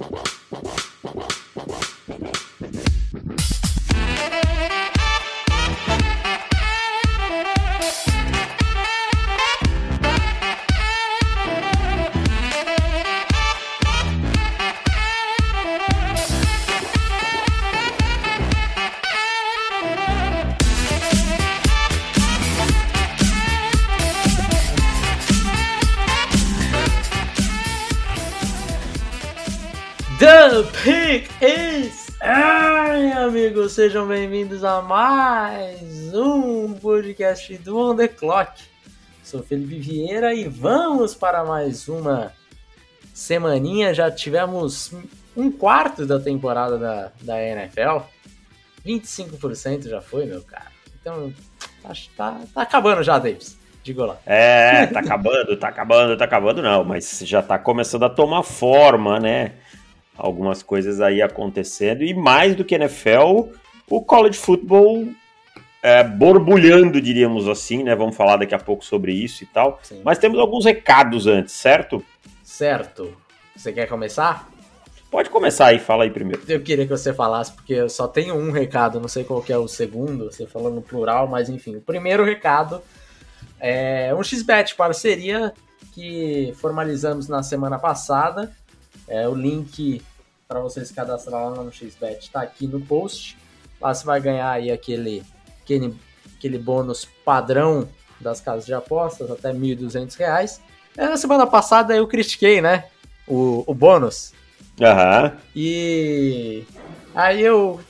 The sejam bem-vindos a mais um podcast do On The Clock. Sou Felipe Vieira e vamos para mais uma semaninha. Já tivemos um quarto da temporada da, da NFL. 25% já foi, meu cara. Então, que tá, tá acabando já, Davis. Digo lá. É, tá acabando, tá acabando, tá acabando, não, mas já tá começando a tomar forma, né? algumas coisas aí acontecendo. E mais do que NFL, o college football é, borbulhando, diríamos assim, né? Vamos falar daqui a pouco sobre isso e tal. Sim. Mas temos alguns recados antes, certo? Certo. Você quer começar? Pode começar aí, fala aí primeiro. Eu queria que você falasse, porque eu só tenho um recado, não sei qual é o segundo, você falou no plural, mas enfim. O primeiro recado é um XBET parceria que formalizamos na semana passada. É, o link para você se cadastrar lá no XBET está aqui no post. Lá você vai ganhar aí aquele, aquele, aquele bônus padrão das casas de apostas, até R$ 1.200. É, na semana passada eu critiquei, né? O, o bônus. Aham. E aí eu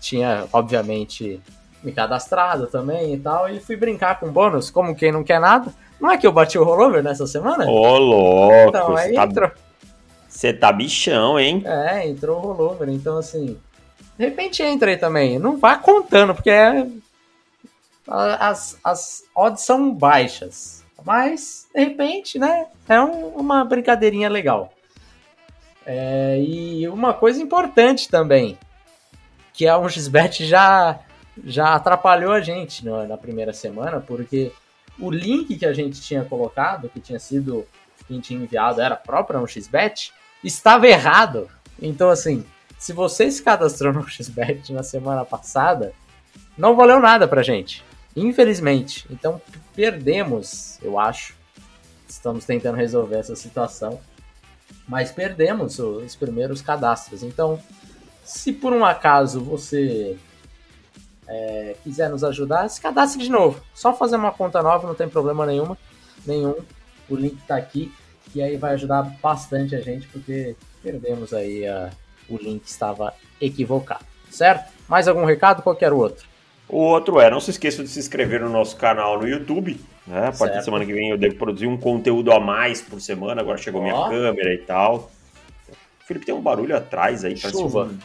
tinha, obviamente, me cadastrado também e tal, e fui brincar com bônus, como quem não quer nada. Não é que eu bati o rollover nessa semana? Ô, louco! Então, aí tá... entrou. Você tá bichão, hein? É, entrou o rollover. Então, assim, de repente entra aí também. Não vá contando, porque é... as, as odds são baixas. Mas, de repente, né? É um, uma brincadeirinha legal. É, e uma coisa importante também, que a 1xBet já, já atrapalhou a gente no, na primeira semana, porque o link que a gente tinha colocado, que tinha sido que tinha enviado, era próprio 1xBet, estava errado. Então, assim, se você se cadastrou no XBet na semana passada, não valeu nada pra gente. Infelizmente. Então, perdemos, eu acho. Estamos tentando resolver essa situação. Mas perdemos os primeiros cadastros. Então, se por um acaso você é, quiser nos ajudar, se cadastre de novo. Só fazer uma conta nova, não tem problema nenhuma, nenhum. O link está aqui que aí vai ajudar bastante a gente, porque perdemos aí a, o link estava equivocado, certo? Mais algum recado? Qualquer outro? O outro é, não se esqueça de se inscrever no nosso canal no YouTube. Né? A partir certo. da semana que vem eu devo produzir um conteúdo a mais por semana. Agora chegou minha câmera e tal. Felipe tem um barulho atrás aí. Chuva. Um...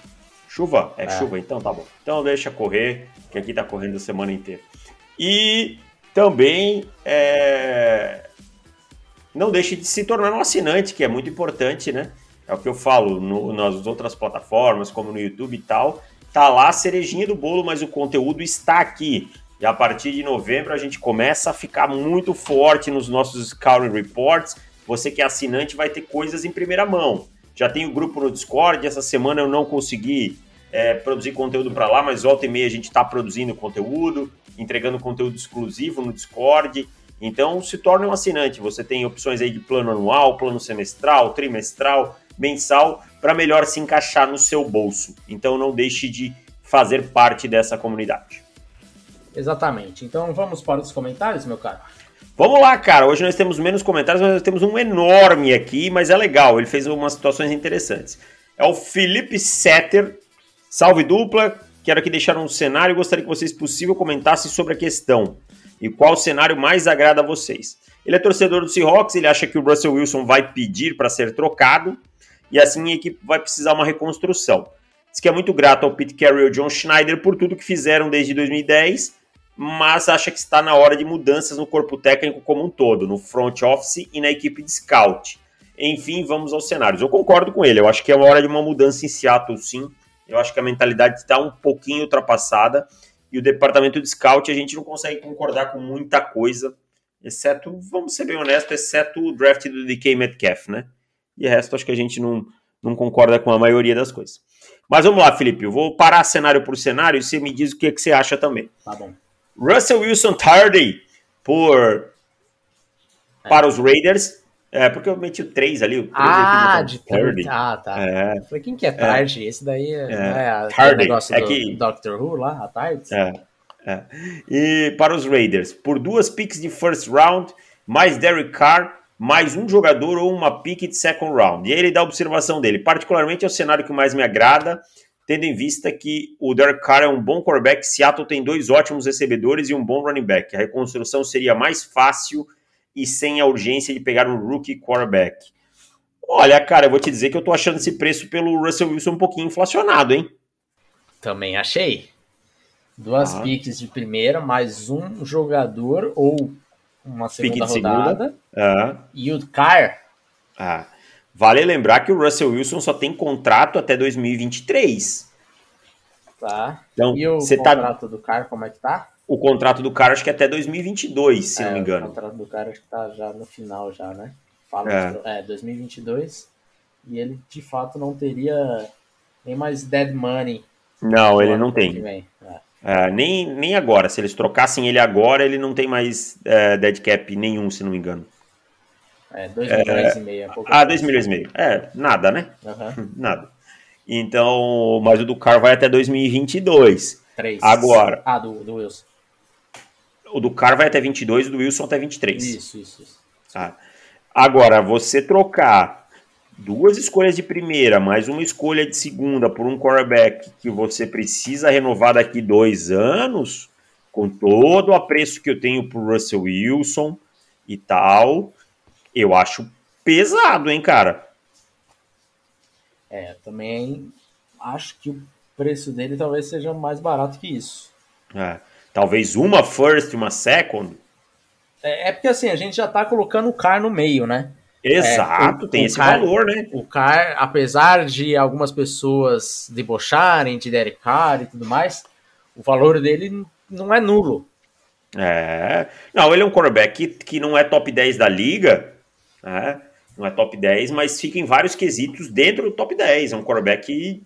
Chuva? É, é, chuva, então tá bom. Então deixa correr, que aqui tá correndo a semana inteira. E também é, não deixe de se tornar um assinante, que é muito importante, né? É o que eu falo no, nas outras plataformas, como no YouTube e tal. Tá lá a cerejinha do bolo, mas o conteúdo está aqui. E a partir de novembro a gente começa a ficar muito forte nos nossos Scouting Reports. Você que é assinante vai ter coisas em primeira mão. Já tem o grupo no Discord. Essa semana eu não consegui é, produzir conteúdo para lá, mas volta e meia a gente está produzindo conteúdo, entregando conteúdo exclusivo no Discord. Então, se torne um assinante. Você tem opções aí de plano anual, plano semestral, trimestral, mensal, para melhor se encaixar no seu bolso. Então, não deixe de fazer parte dessa comunidade. Exatamente. Então, vamos para os comentários, meu caro? Vamos lá, cara. Hoje nós temos menos comentários, mas nós temos um enorme aqui, mas é legal. Ele fez umas situações interessantes. É o Felipe Setter. Salve dupla. Quero aqui deixar um cenário. Gostaria que vocês, possível, comentassem sobre a questão e qual cenário mais agrada a vocês. Ele é torcedor do Seahawks, ele acha que o Russell Wilson vai pedir para ser trocado e assim a equipe vai precisar uma reconstrução. Diz que é muito grato ao Pete Carroll e ao John Schneider por tudo que fizeram desde 2010, mas acha que está na hora de mudanças no corpo técnico como um todo, no front office e na equipe de scout. Enfim, vamos aos cenários. Eu concordo com ele, eu acho que é uma hora de uma mudança em Seattle, sim. Eu acho que a mentalidade está um pouquinho ultrapassada e o departamento de scout a gente não consegue concordar com muita coisa, exceto, vamos ser bem honestos, exceto o draft do DK Metcalf, né? E o resto acho que a gente não, não concorda com a maioria das coisas. Mas vamos lá, Felipe. Eu vou parar cenário por cenário e você me diz o que, que você acha também. Tá bom. Russell Wilson Tardy por é. para os Raiders. É, porque eu meti o 3 ali. O 3 ah, de tarde. Ah, tá. É. Eu falei, quem que é tarde? É. Esse daí é, é. a, tardy. negócio é do que... Doctor Who lá, a tarde. É. é. E para os Raiders, por duas picks de first round, mais Derek Carr, mais um jogador ou uma pick de second round. E aí ele dá a observação dele. Particularmente é o cenário que mais me agrada tendo em vista que o Derek Carr é um bom quarterback, Seattle tem dois ótimos recebedores e um bom running back. A reconstrução seria mais fácil e sem a urgência de pegar um rookie quarterback. Olha, cara, eu vou te dizer que eu tô achando esse preço pelo Russell Wilson um pouquinho inflacionado, hein? Também achei. Duas ah. picks de primeira, mais um jogador ou uma segunda rodada. Segunda. Ah. E o Carr. Ah. Vale lembrar que o Russell Wilson só tem contrato até 2023. Tá. Então, e o tá contrato tá... do cara, como é que tá? O contrato do cara acho que é até 2022, se é, não me engano. O contrato do cara acho que tá já no final já, né? Fala é. é 2022 e ele de fato não teria nem mais dead money. Não, ele não tem. É. É, nem, nem agora. Se eles trocassem ele agora, ele não tem mais é, dead cap nenhum, se não me engano. É, 2 milhões é, e meio. É ah, 2 milhões e meio. É, nada, né? Uhum. Nada. Então, mas o do Car vai até 2022. 3. Agora. Ah, do, do Wilson. O do Car vai até 22 o do Wilson até 23. Isso, isso, isso. Ah. Agora, você trocar duas escolhas de primeira, mais uma escolha de segunda por um quarterback que você precisa renovar daqui dois anos, com todo o apreço que eu tenho por Russell Wilson e tal, eu acho pesado, hein, cara? É, também acho que o preço dele talvez seja mais barato que isso. É, talvez uma first e uma second. É, é, porque assim, a gente já tá colocando o car no meio, né? Exato, é, o, tem o esse car, valor, né? O car, apesar de algumas pessoas debocharem de Derek Carr e tudo mais, o valor dele não é nulo. É. Não, ele é um quarterback que, que não é top 10 da liga, né? Não é top 10, mas fica em vários quesitos dentro do top 10. É um quarterback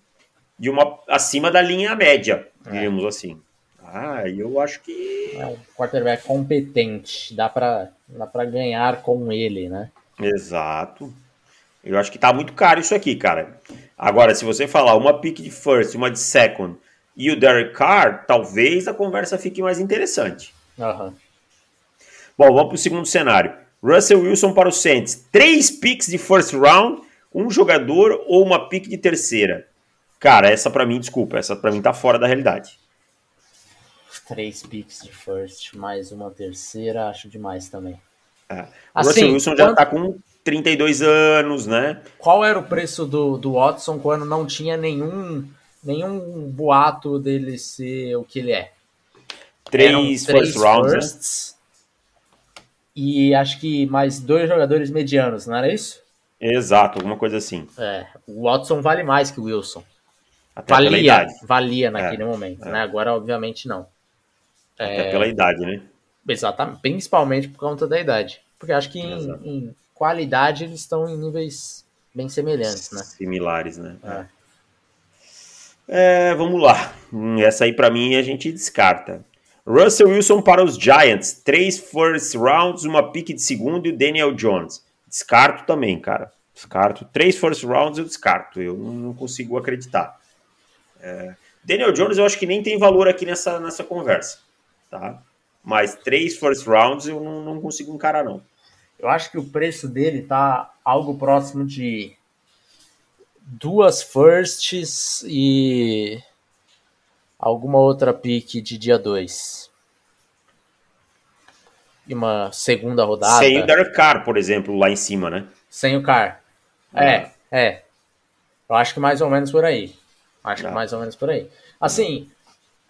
de uma acima da linha média, é. digamos assim. Ah, eu acho que é um quarterback competente, dá para dá para ganhar com ele, né? Exato. Eu acho que tá muito caro isso aqui, cara. Agora, se você falar uma pick de first, uma de second e o Derek Carr, talvez a conversa fique mais interessante. Uhum. Bom, vamos para o segundo cenário. Russell Wilson para o Saints. Três picks de first round, um jogador ou uma pick de terceira. Cara, essa para mim, desculpa, essa para mim tá fora da realidade. Três picks de first, mais uma terceira, acho demais também. É. O assim, Russell Wilson já tá com 32 anos, né? Qual era o preço do, do Watson quando não tinha nenhum, nenhum boato dele ser o que ele é? Três, três first rounds, né? e acho que mais dois jogadores medianos, não era isso? Exato, alguma coisa assim. É, o Watson vale mais que o Wilson. Até valia, valia naquele é, momento, é. né? Agora, obviamente, não. Até é... pela idade, né? Exatamente, principalmente por conta da idade. Porque acho que em, em qualidade eles estão em níveis bem semelhantes, né? Similares, né? É. É, vamos lá. Hum, essa aí para mim a gente descarta. Russell Wilson para os Giants. Três first rounds, uma pick de segundo e o Daniel Jones. Descarto também, cara. Descarto. Três first rounds eu descarto. Eu não consigo acreditar. É... Daniel Jones eu acho que nem tem valor aqui nessa, nessa conversa. Tá? Mas três first rounds eu não, não consigo encarar, não. Eu acho que o preço dele tá algo próximo de duas firsts e alguma outra pique de dia 2. E uma segunda rodada. Sem o Derek Carr, por exemplo, lá em cima, né? Sem o Carr. É, é. Eu acho que mais ou menos por aí. Acho que mais ou menos por aí. Assim,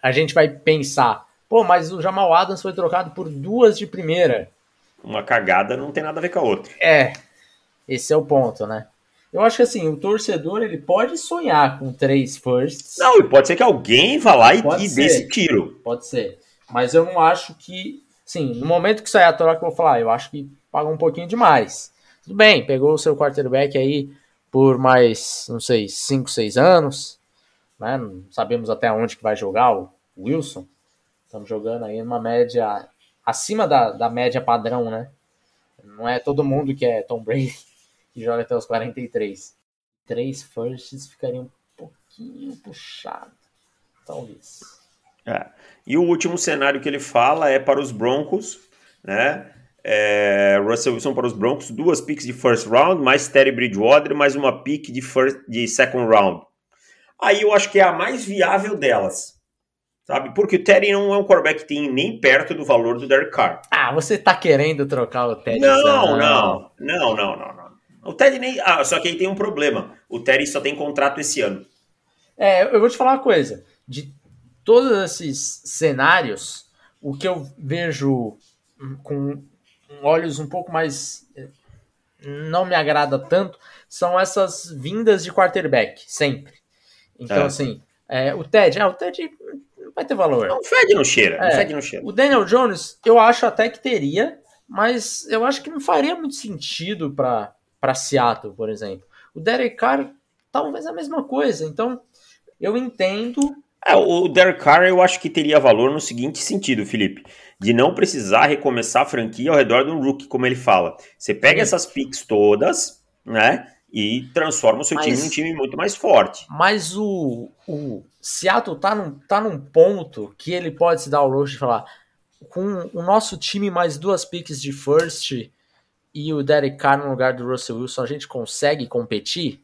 a gente vai pensar, pô, mas o Jamal Adams foi trocado por duas de primeira. Uma cagada não tem nada a ver com a outra. É, esse é o ponto, né? Eu acho que assim, o torcedor ele pode sonhar com três firsts. Não, e pode ser que alguém vá lá e, e dê esse tiro. Pode ser. Mas eu não acho que. Sim, no momento que sair a troca, eu vou falar, eu acho que paga um pouquinho demais. Tudo bem, pegou o seu quarterback aí por mais, não sei, 5, 6 anos. Né? Não sabemos até onde que vai jogar o Wilson. Estamos jogando aí numa média acima da, da média padrão, né? Não é todo mundo que é Tom Brady que joga até os 43. Três firsts ficaria um pouquinho puxado, talvez. É. E o último cenário que ele fala é para os Broncos, né? É, Russell Wilson para os Broncos, duas picks de first round, mais Terry Bridgewater, mais uma pick de, first, de second round. Aí eu acho que é a mais viável delas. Sabe? Porque o Terry não é um quarterback que tem nem perto do valor do Derek Carr. Ah, você tá querendo trocar o Terry? Não, não, não, não, não, não. O Terry nem. Ah, só que aí tem um problema. O Terry só tem contrato esse ano. É, eu vou te falar uma coisa. De todos esses cenários, o que eu vejo com olhos um pouco mais. não me agrada tanto, são essas vindas de quarterback, sempre. Então, é. assim, é, o Ted, ah, o Ted vai ter valor. Não fede no cheira, é, não fede no cheira. O Daniel Jones, eu acho até que teria, mas eu acho que não faria muito sentido para Seattle, por exemplo. O Derek Carr, talvez a mesma coisa. Então, eu entendo. É, o Derek Carr eu acho que teria valor no seguinte sentido, Felipe. De não precisar recomeçar a franquia ao redor do rookie, como ele fala. Você pega Sim. essas picks todas, né? e transforma o seu mas, time num time muito mais forte. Mas o, o Seattle tá num, tá num ponto que ele pode se dar o luxo de falar com o nosso time mais duas picks de first e o Derek Carr no lugar do Russell Wilson, a gente consegue competir?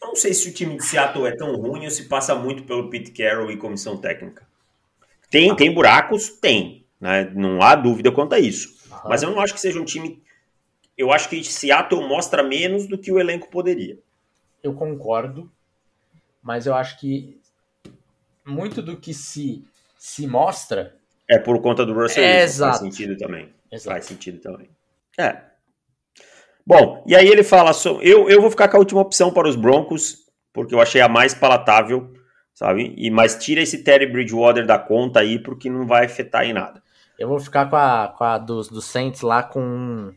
Eu não sei se o time de Seattle é tão ruim ou se passa muito pelo Pete Carroll e comissão técnica. Tem, tem buracos? Tem. Né? Não há dúvida quanto a isso. Mas eu não acho que seja um time eu acho que Seattle mostra menos do que o elenco poderia. Eu concordo, mas eu acho que muito do que se, se mostra. É por conta do Russell é, Wilson. Exato. Faz sentido também. Exato. Faz sentido também. É. Bom, e aí ele fala. So, eu, eu vou ficar com a última opção para os Broncos, porque eu achei a mais palatável, sabe? E, mas tira esse Terry Bridgewater da conta aí, porque não vai afetar em nada. Eu vou ficar com a, com a dos, dos Saints lá com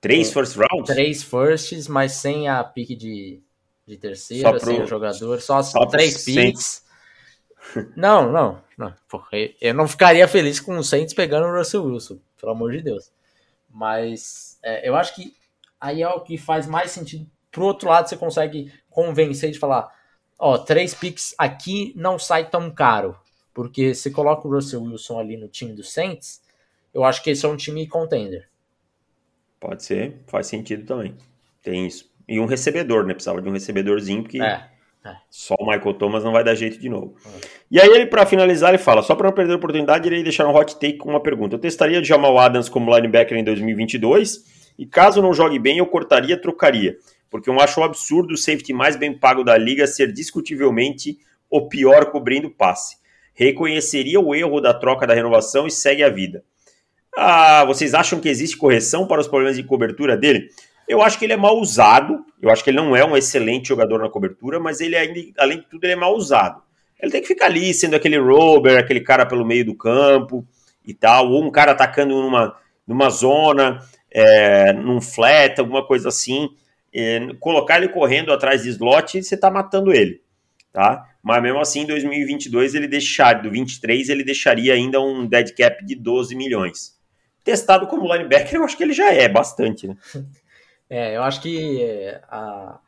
Três first rounds? Três firsts, mas sem a pique de, de terceira, pro... sem o jogador, só, só três picks. Não, não, não. Porra, eu não ficaria feliz com o Saints pegando o Russell Wilson, pelo amor de Deus. Mas é, eu acho que aí é o que faz mais sentido. Pro outro lado, você consegue convencer de falar: ó, três picks aqui não sai tão caro. Porque você coloca o Russell Wilson ali no time do Saints, eu acho que esse é um time contender. Pode ser, faz sentido também. Tem isso. E um recebedor, né? Precisava de um recebedorzinho, porque é, é. só o Michael Thomas não vai dar jeito de novo. É. E aí ele, para finalizar, ele fala, só para não perder a oportunidade, irei deixar um hot take com uma pergunta. Eu testaria o Jamal Adams como linebacker em 2022 e caso não jogue bem, eu cortaria, trocaria. Porque eu acho um absurdo o safety mais bem pago da liga ser discutivelmente o pior cobrindo passe. Reconheceria o erro da troca da renovação e segue a vida. Ah, vocês acham que existe correção para os problemas de cobertura dele? Eu acho que ele é mal usado. Eu acho que ele não é um excelente jogador na cobertura, mas ele ainda, além de tudo, ele é mal usado. Ele tem que ficar ali sendo aquele rover, aquele cara pelo meio do campo e tal, ou um cara atacando numa, numa zona, é, num flat, alguma coisa assim. É, colocar ele correndo atrás de slot, você está matando ele, tá? Mas mesmo assim, em 2022 ele deixar, do 23 ele deixaria ainda um dead cap de 12 milhões testado como linebacker, eu acho que ele já é bastante, né? É, eu acho que é, a,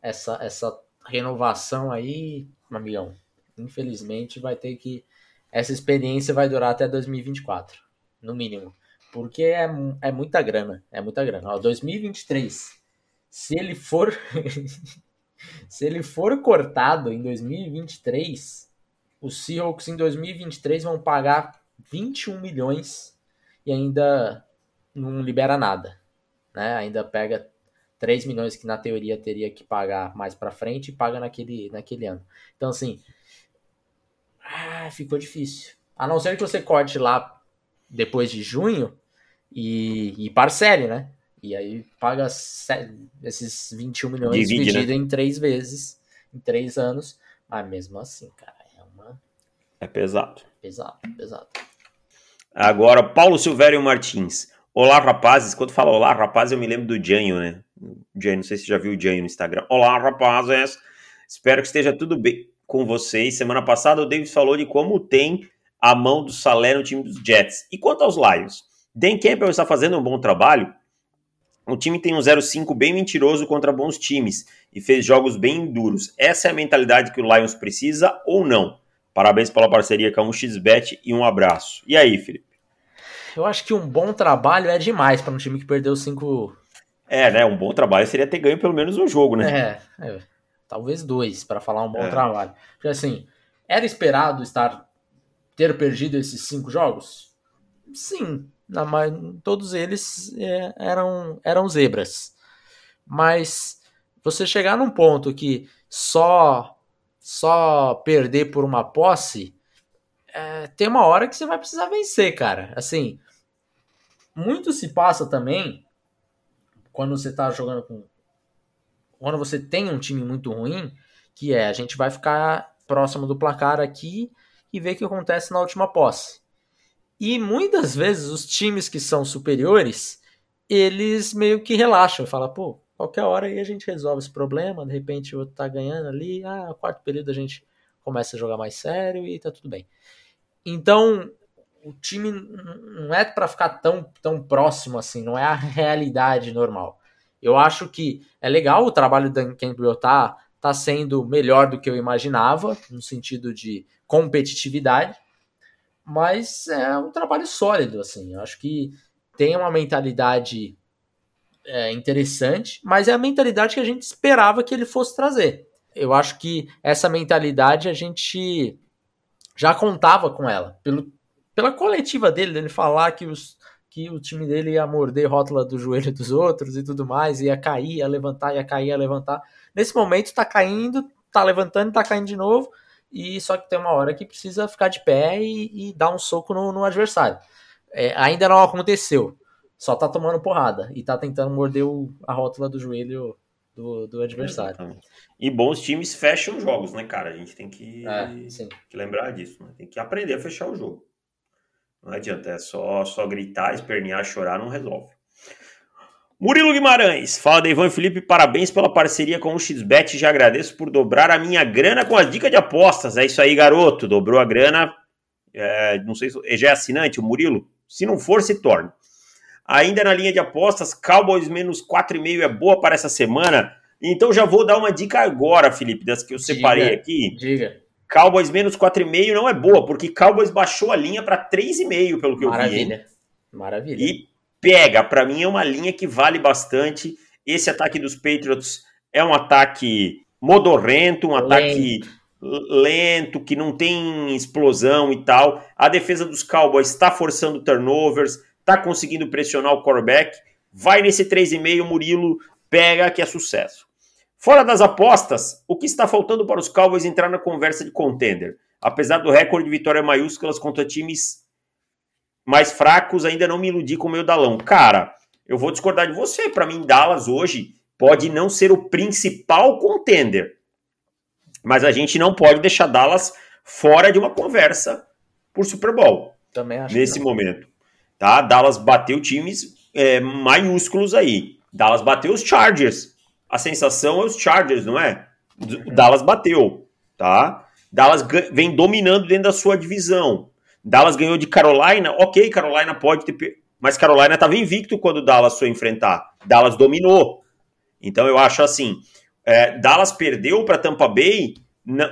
essa, essa renovação aí, amigão, infelizmente vai ter que. Essa experiência vai durar até 2024, no mínimo. Porque é, é muita grana. É muita grana. Ó, 2023. Se ele for. se ele for cortado em 2023, os Seahawks em 2023 vão pagar 21 milhões e ainda não libera nada, né? Ainda pega 3 milhões que na teoria teria que pagar mais para frente e paga naquele, naquele ano. Então assim, ah, ficou difícil. A não ser que você corte lá depois de junho e, e parcele, né? E aí paga esses 21 milhões Divide, dividido né? em três vezes, em três anos. Mas mesmo assim, cara, é uma. É pesado. Pesado, pesado. Agora, Paulo Silvério Martins. Olá, rapazes. Quando fala olá, rapazes, eu me lembro do Janho, né? Janho, não sei se você já viu o Janho no Instagram. Olá, rapazes. Espero que esteja tudo bem com vocês. Semana passada o Davis falou de como tem a mão do Salé no time dos Jets. E quanto aos Lions? Dan Campbell está fazendo um bom trabalho. O time tem um 0-5 bem mentiroso contra bons times e fez jogos bem duros. Essa é a mentalidade que o Lions precisa ou não? Parabéns pela parceria com a 1xBet e um abraço. E aí, Felipe? Eu acho que um bom trabalho é demais para um time que perdeu cinco. É, né? Um bom trabalho seria ter ganho pelo menos um jogo, né? É, é talvez dois, para falar um bom é. trabalho. Porque assim, era esperado estar ter perdido esses cinco jogos? Sim, na, todos eles é, eram, eram zebras. Mas você chegar num ponto que só só perder por uma posse, é, tem uma hora que você vai precisar vencer, cara. Assim, muito se passa também quando você tá jogando com. Quando você tem um time muito ruim, que é a gente vai ficar próximo do placar aqui e ver o que acontece na última posse. E muitas vezes os times que são superiores, eles meio que relaxam e falam, pô, qualquer hora aí a gente resolve esse problema, de repente o outro tá ganhando ali, ah, quarto período a gente começa a jogar mais sério e tá tudo bem. Então, o time não é para ficar tão, tão próximo assim, não é a realidade normal. Eu acho que é legal o trabalho do Dan Campbell tá, tá sendo melhor do que eu imaginava, no sentido de competitividade, mas é um trabalho sólido, assim. Eu acho que tem uma mentalidade é, interessante, mas é a mentalidade que a gente esperava que ele fosse trazer. Eu acho que essa mentalidade a gente já contava com ela, pelo, pela coletiva dele, dele falar que, os, que o time dele ia morder rótula do joelho dos outros e tudo mais, ia cair, ia levantar, ia cair, ia levantar. Nesse momento tá caindo, tá levantando, tá caindo de novo, e só que tem uma hora que precisa ficar de pé e, e dar um soco no, no adversário. É, ainda não aconteceu, só tá tomando porrada e tá tentando morder o, a rótula do joelho do, do adversário. Exatamente. E bons times fecham jogos, né, cara? A gente tem que, é, que lembrar disso, né? Tem que aprender a fechar o jogo. Não adianta, é só, só gritar, espernear, chorar, não resolve. Murilo Guimarães, fala Deivão e Felipe, parabéns pela parceria com o XBet, já agradeço por dobrar a minha grana com as dicas de apostas. É isso aí, garoto, dobrou a grana. É, não sei se já é assinante, o Murilo. Se não for, se torne. Ainda na linha de apostas, Cowboys menos 4,5 é boa para essa semana. Então já vou dar uma dica agora, Felipe, das que eu separei diga, aqui. Diga. Cowboys menos 4,5 não é boa, porque Cowboys baixou a linha para 3,5, pelo que Maravilha. eu vi. Maravilha. Maravilha. E pega. Para mim é uma linha que vale bastante. Esse ataque dos Patriots é um ataque modorrento, um lento. ataque lento, que não tem explosão e tal. A defesa dos Cowboys está forçando turnovers, está conseguindo pressionar o quarterback. Vai nesse 3,5, Murilo pega que é sucesso. Fora das apostas, o que está faltando para os Cowboys entrar na conversa de contender? Apesar do recorde de vitórias maiúsculas contra times mais fracos, ainda não me iludi com o meu Dalão. Cara, eu vou discordar de você. Para mim, Dallas hoje pode não ser o principal contender. Mas a gente não pode deixar Dallas fora de uma conversa por Super Bowl. Também acho Nesse momento. Tá? Dallas bateu times é, maiúsculos aí. Dallas bateu os Chargers. A sensação é os Chargers, não é? Uhum. Dallas bateu, tá? Dallas vem dominando dentro da sua divisão. Dallas ganhou de Carolina, ok, Carolina pode ter. Mas Carolina estava invicto quando Dallas foi enfrentar. Dallas dominou. Então eu acho assim: é, Dallas perdeu para Tampa Bay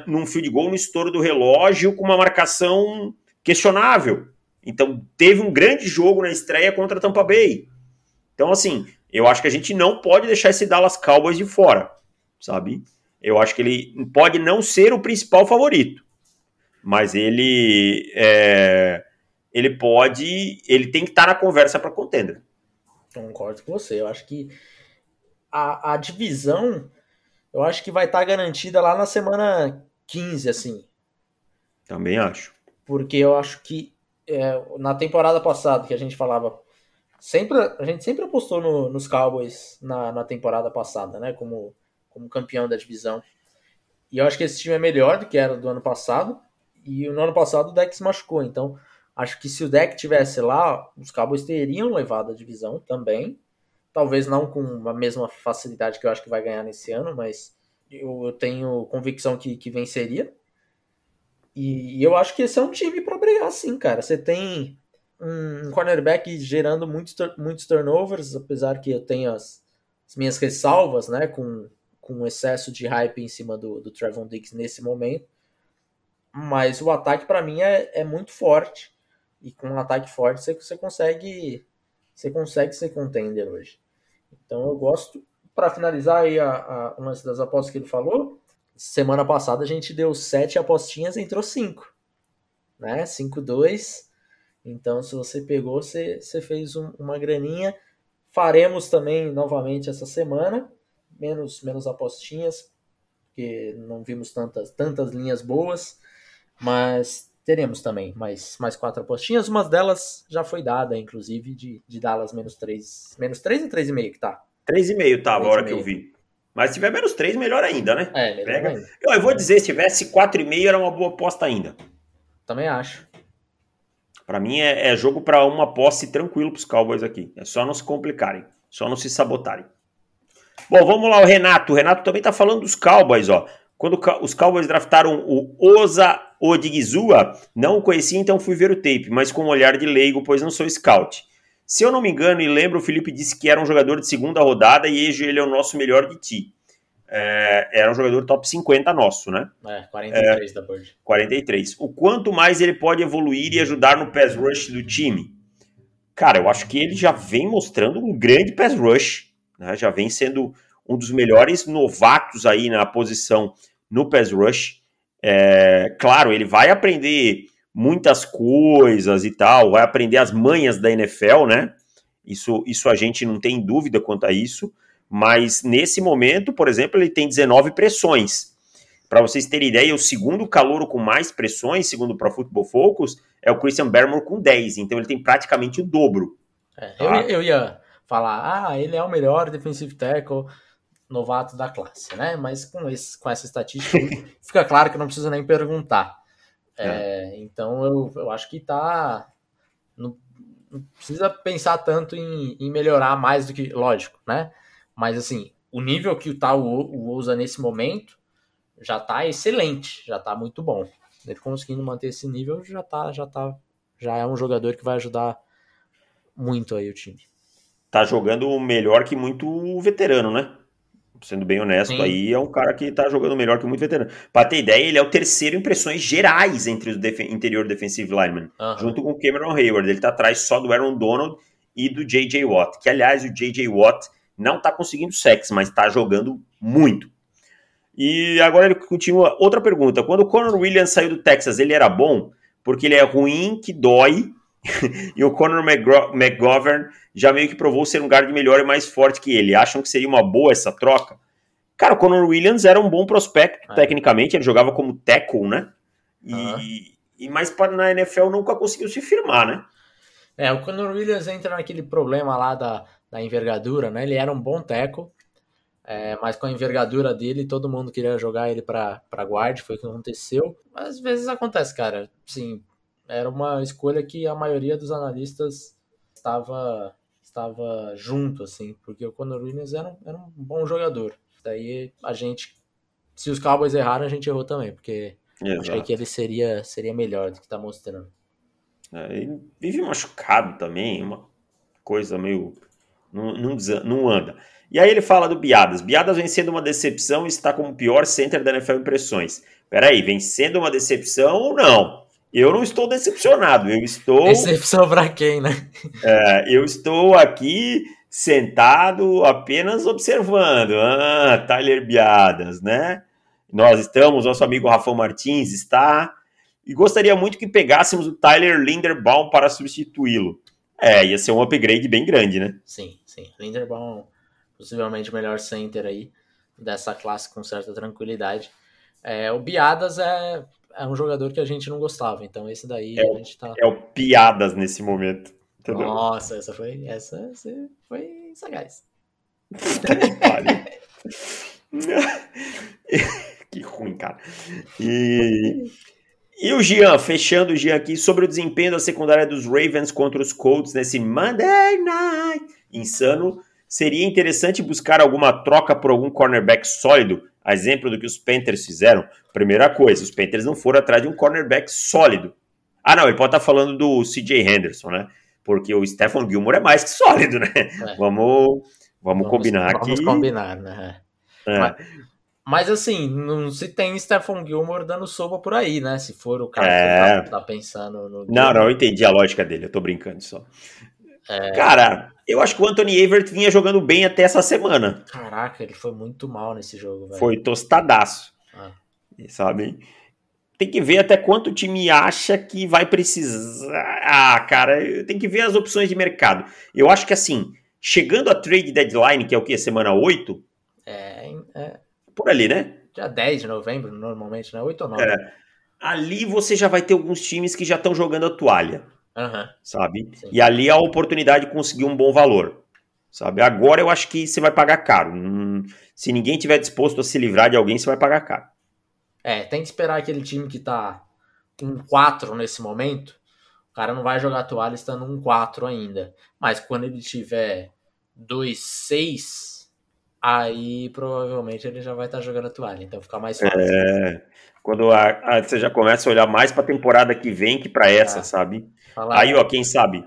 num field goal no estouro do relógio com uma marcação questionável. Então teve um grande jogo na estreia contra Tampa Bay. Então, assim, eu acho que a gente não pode deixar esse Dallas Cowboys de fora, sabe? Eu acho que ele pode não ser o principal favorito mas ele é, ele pode, ele tem que estar na conversa para contender. Concordo com você. Eu acho que a, a divisão, eu acho que vai estar garantida lá na semana 15, assim. Também acho. Porque eu acho que é, na temporada passada que a gente falava, sempre a gente sempre apostou no, nos Cowboys na, na temporada passada, né? Como, como campeão da divisão. E eu acho que esse time é melhor do que era do ano passado. E no ano passado o Dex machucou, então Acho que se o deck tivesse lá, os Cowboys teriam levado a divisão também. Talvez não com a mesma facilidade que eu acho que vai ganhar nesse ano, mas eu tenho convicção que, que venceria. E, eu acho que esse é um time para brigar, sim, cara. Você tem um cornerback gerando muitos, muitos turnovers, apesar que eu tenho as, as minhas ressalvas, né, com, com excesso de hype em cima do, do Trevon Diggs nesse momento. Mas o ataque, para mim, é, é muito forte. E com um ataque forte, você, você consegue você consegue ser contender hoje. Então eu gosto. Para finalizar aí a, a, uma das apostas que ele falou, semana passada a gente deu sete apostinhas, entrou cinco. Né? 5-2. Então, se você pegou, você, você fez um, uma graninha. Faremos também novamente essa semana. Menos, menos apostinhas, porque não vimos tantas, tantas linhas boas. Mas teremos também mais, mais quatro apostinhas. Uma delas já foi dada, inclusive, de, de Dallas menos 3. Menos 3 ou 3,5 que tá? 3,5 tava a hora que eu vi. Mas se tiver menos 3, melhor ainda, né? É, Pega. ainda. Eu, eu vou dizer, se tivesse 4,5 era uma boa aposta ainda. Também acho. Para mim é, é jogo para uma posse tranquilo para os Cowboys aqui. É só não se complicarem, só não se sabotarem. Bom, vamos lá, o Renato. O Renato também tá falando dos Cowboys, ó. Quando os Cowboys draftaram o Oza Odigizua, não o conhecia, então fui ver o tape, mas com um olhar de leigo, pois não sou scout. Se eu não me engano e lembro, o Felipe disse que era um jogador de segunda rodada e hoje ele é o nosso melhor de ti. É, era um jogador top 50 nosso, né? É, 43 é, da Bird. 43. O quanto mais ele pode evoluir e ajudar no pass rush do time? Cara, eu acho que ele já vem mostrando um grande pass rush, né? já vem sendo um dos melhores novatos aí na posição no pass rush. É, claro, ele vai aprender muitas coisas e tal, vai aprender as manhas da NFL, né? Isso, isso a gente não tem dúvida quanto a isso. Mas nesse momento, por exemplo, ele tem 19 pressões. Para vocês terem ideia, o segundo calouro com mais pressões, segundo o Pro Football Focus, é o Christian Barrymore com 10. Então ele tem praticamente o dobro. É, tá? eu, eu ia falar, ah, ele é o melhor defensive tackle novato da classe, né? Mas com, esse, com essa estatística, fica claro que não precisa nem perguntar. É. É, então eu, eu acho que tá. Não, não precisa pensar tanto em, em, melhorar mais do que. Lógico, né? Mas assim, o nível que tá o, o usa nesse momento já tá excelente, já tá muito bom. Ele conseguindo manter esse nível já tá, já tá. Já é um jogador que vai ajudar muito aí o time. Tá jogando melhor que muito veterano, né? Sendo bem honesto, Sim. aí é um cara que tá jogando melhor que muito veterano. Pra ter ideia, ele é o terceiro em impressões gerais entre os def interior defensive linemen, uhum. junto com o Cameron Hayward. Ele tá atrás só do Aaron Donald e do J.J. Watt, que aliás o J.J. Watt não tá conseguindo sexo, mas tá jogando muito. E agora ele continua. Outra pergunta: quando o Conor Williams saiu do Texas, ele era bom? Porque ele é ruim, que dói, e o Conor McGovern já meio que provou ser um guard melhor e mais forte que ele. Acham que seria uma boa essa troca? Cara, o Conor Williams era um bom prospecto, é. tecnicamente, ele jogava como tackle, né? E, uhum. e mas na NFL nunca conseguiu se firmar, né? É, o Conor Williams entra naquele problema lá da, da envergadura, né? Ele era um bom tackle, é, mas com a envergadura dele, todo mundo queria jogar ele para guard, foi o que aconteceu. Mas às vezes acontece, cara. Sim, era uma escolha que a maioria dos analistas estava estava junto, assim, porque o Conor Williams era, era um bom jogador. Daí a gente, se os Cowboys erraram, a gente errou também, porque Exato. achei que ele seria, seria melhor do que tá mostrando. É, ele vive machucado também, uma coisa meio. Não, não, não anda. E aí ele fala do Biadas. Biadas vem sendo uma decepção e está como o pior center da NFL impressões. Peraí, vem sendo uma decepção ou não? Eu não estou decepcionado, eu estou. Decepção para quem, né? É, eu estou aqui sentado apenas observando. Ah, Tyler Biadas, né? Nós estamos, nosso amigo Rafael Martins está. E gostaria muito que pegássemos o Tyler Linderbaum para substituí-lo. É, ia ser um upgrade bem grande, né? Sim, sim. Linderbaum, possivelmente o melhor center aí dessa classe com certa tranquilidade. É, o Biadas é é um jogador que a gente não gostava. Então esse daí é, a gente tá. É o piadas nesse momento. Entendeu? Nossa, essa foi. Essa foi sagaz. que ruim, cara. E, E o Gian, fechando o Gian aqui, sobre o desempenho da secundária dos Ravens contra os Colts nesse Monday Night insano, seria interessante buscar alguma troca por algum cornerback sólido, a exemplo do que os Panthers fizeram. Primeira coisa, os Panthers não foram atrás de um cornerback sólido. Ah, não, ele pode estar falando do CJ Henderson, né? Porque o Stephen Gilmore é mais que sólido, né? É. Vamos, vamos, vamos, combinar vamos aqui. Vamos combinar, né? É. Mas, mas, assim, não se tem Stephen Gilmore dando sopa por aí, né? Se for o cara é... que tá, tá pensando no. Não, não, eu entendi a lógica dele, eu tô brincando só. É... Cara, eu acho que o Anthony Everett vinha jogando bem até essa semana. Caraca, ele foi muito mal nesse jogo, velho. Foi tostadaço. Ah. Sabe? Tem que ver até quanto o time acha que vai precisar. Ah, cara, tem que ver as opções de mercado. Eu acho que assim, chegando a trade deadline, que é o que? Semana 8? É, é. Por ali, né? Dia 10 de novembro, normalmente, né? 8 ou 9. É. Ali você já vai ter alguns times que já estão jogando a toalha. Uhum. Sabe? Sim. E ali é a oportunidade de conseguir um bom valor. Sabe? Agora eu acho que você vai pagar caro. Hum, se ninguém tiver disposto a se livrar de alguém, você vai pagar caro. É, tem que esperar aquele time que tá com 4 nesse momento. O cara não vai jogar toalha estando um 4 ainda. Mas quando ele tiver 2-6, aí provavelmente ele já vai estar tá jogando a toalha. Então fica mais fácil. É, quando a, a, você já começa a olhar mais para a temporada que vem que para essa, é. sabe? Fala aí, ó, quem sabe?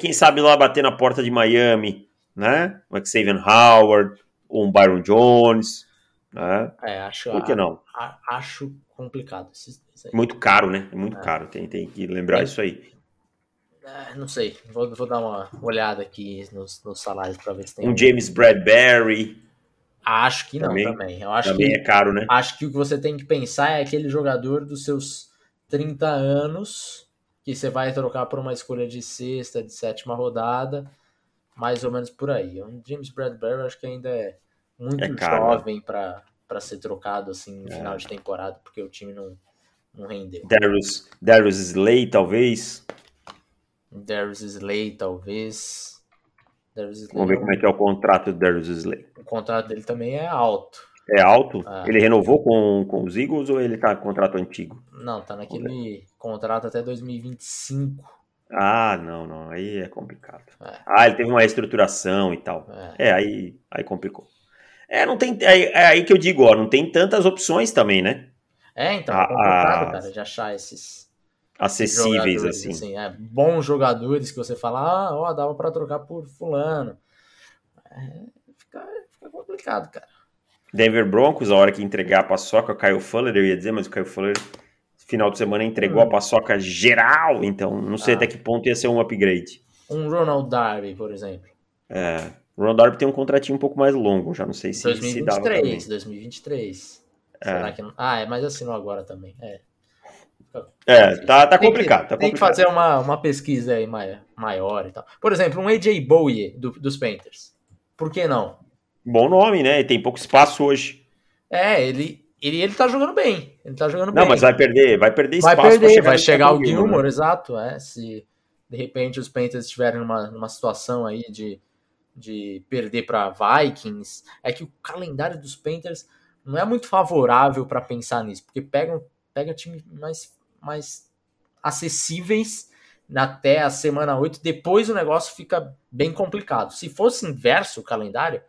Quem sabe lá bater na porta de Miami, né? Um Xavier Howard, ou um Byron Jones, né? É, acho. Por que não? A, acho complicado. Muito caro, né? É muito é. caro. Tem, tem que lembrar é. isso aí. É, não sei. Vou, vou dar uma olhada aqui nos, nos salários para ver se tem. Um, um James Bradbury. Acho que não também. também. Eu acho também que, é caro, né? Acho que o que você tem que pensar é aquele jogador dos seus 30 anos que você vai trocar por uma escolha de sexta, de sétima rodada, mais ou menos por aí. O James Bradbury acho que ainda é muito é né? jovem para ser trocado assim no é. final de temporada, porque o time não, não rendeu. Darius, Darius Slay, talvez. Darius Slay, talvez. Darius Slay Vamos ver como é que é o contrato do Darius Slay. O contrato dele também é alto. É alto? Ah. Ele renovou com, com os Eagles ou ele tá com contrato antigo? Não, tá naquele contrato até 2025. Ah, não, não. Aí é complicado. É. Ah, ele teve uma reestruturação e tal. É, é aí, aí complicou. É, não tem. É, aí que eu digo, ó, não tem tantas opções também, né? É, então, é complicado, cara, de achar esses. Acessíveis, assim. assim é, bons jogadores que você fala, ah, ó, dava pra trocar por Fulano. É, fica, fica complicado, cara. Denver Broncos, a hora que entregar a paçoca, o Kyle Fuller, eu ia dizer, mas o Kyle Fuller, final de semana, entregou hum. a paçoca geral, então não sei ah. até que ponto ia ser um upgrade. Um Ronald Darby, por exemplo. É, o Ronald Darby tem um contratinho um pouco mais longo, já não sei se 2023, se 2023. É. Será que não? Ah, é, mas assinou agora também, é. É, tá, tá complicado. Tem, tá tem que fazer uma, uma pesquisa aí maior e tal. Por exemplo, um AJ Bowie do, dos Panthers. Por que não? Bom nome, né? E tem pouco espaço hoje. É, ele, ele, ele tá jogando bem. Ele tá jogando Não, bem. mas vai perder, vai perder espaço. Vai perder, chegar vai chegar o Gilmore, né? exato. É, se de repente os Panthers estiverem numa, numa situação aí de, de perder para Vikings, é que o calendário dos Panthers não é muito favorável para pensar nisso, porque pega, pega times mais, mais acessíveis até a semana 8, depois o negócio fica bem complicado. Se fosse inverso o calendário,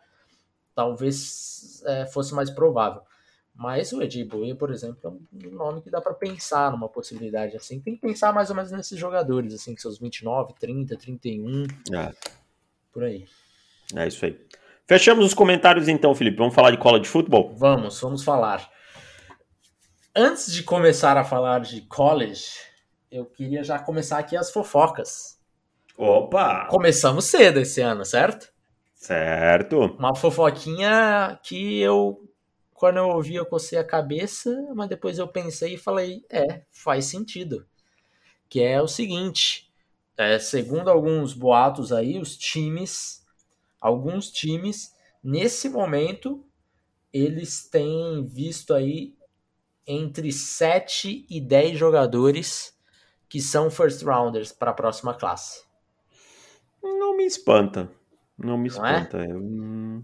talvez é, fosse mais provável. Mas o Edi Boia, por exemplo, é um nome que dá para pensar numa possibilidade assim. Tem que pensar mais ou menos nesses jogadores, assim, que seus 29, 30, 31. É. Por aí. É isso aí. Fechamos os comentários então, Felipe. Vamos falar de college football? Vamos, vamos falar. Antes de começar a falar de college, eu queria já começar aqui as fofocas. Opa! Começamos cedo esse ano, certo? Certo. Uma fofoquinha que eu, quando eu ouvi, eu cocei a cabeça, mas depois eu pensei e falei, é, faz sentido. Que é o seguinte, é, segundo alguns boatos aí, os times, alguns times, nesse momento, eles têm visto aí entre 7 e 10 jogadores que são first rounders para a próxima classe. Não me espanta. Não me espanta. Não é? eu,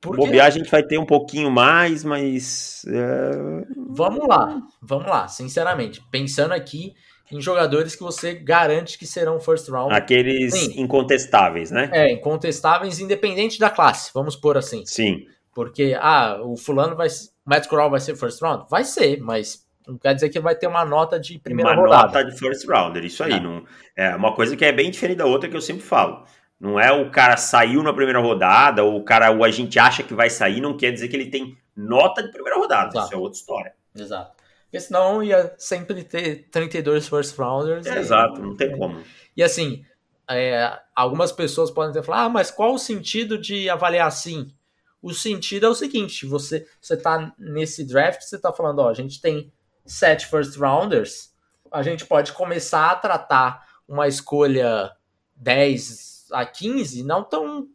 Porque... Bobear a gente vai ter um pouquinho mais, mas. É... Vamos lá, vamos lá, sinceramente. Pensando aqui em jogadores que você garante que serão first round. Aqueles Sim. incontestáveis, né? É, incontestáveis, independente da classe, vamos pôr assim. Sim. Porque, ah, o fulano vai. Matt Corral vai ser first round? Vai ser, mas não quer dizer que vai ter uma nota de primeira uma rodada. Uma nota de first rounder, isso aí. É. Não, é uma coisa que é bem diferente da outra que eu sempre falo. Não é o cara saiu na primeira rodada, ou o cara, ou a gente acha que vai sair, não quer dizer que ele tem nota de primeira rodada. Exato. Isso é outra história. Exato. Porque senão ia sempre ter 32 first rounders. É, e... Exato, não tem como. E assim, é, algumas pessoas podem ter falado, ah, mas qual o sentido de avaliar assim? O sentido é o seguinte: você você tá nesse draft, você tá falando, ó, a gente tem sete first rounders, a gente pode começar a tratar uma escolha 10 a 15 não tão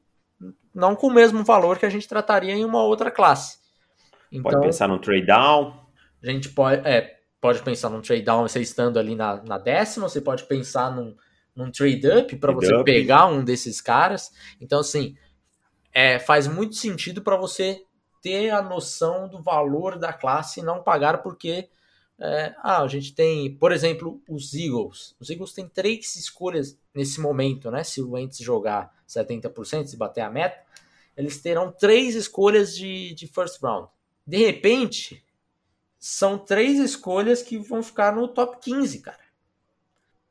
não com o mesmo valor que a gente trataria em uma outra classe. Então, pode pensar num trade down. A gente pode, é, pode pensar num trade down você estando ali na, na décima, você pode pensar num, num trade up para você up. pegar um desses caras. Então, assim, é, faz muito sentido para você ter a noção do valor da classe e não pagar porque é, ah, a gente tem, por exemplo, os Eagles. Os Eagles têm três escolhas nesse momento, né? Se o Wentz jogar 70%, se bater a meta, eles terão três escolhas de, de first round. De repente, são três escolhas que vão ficar no top 15, cara.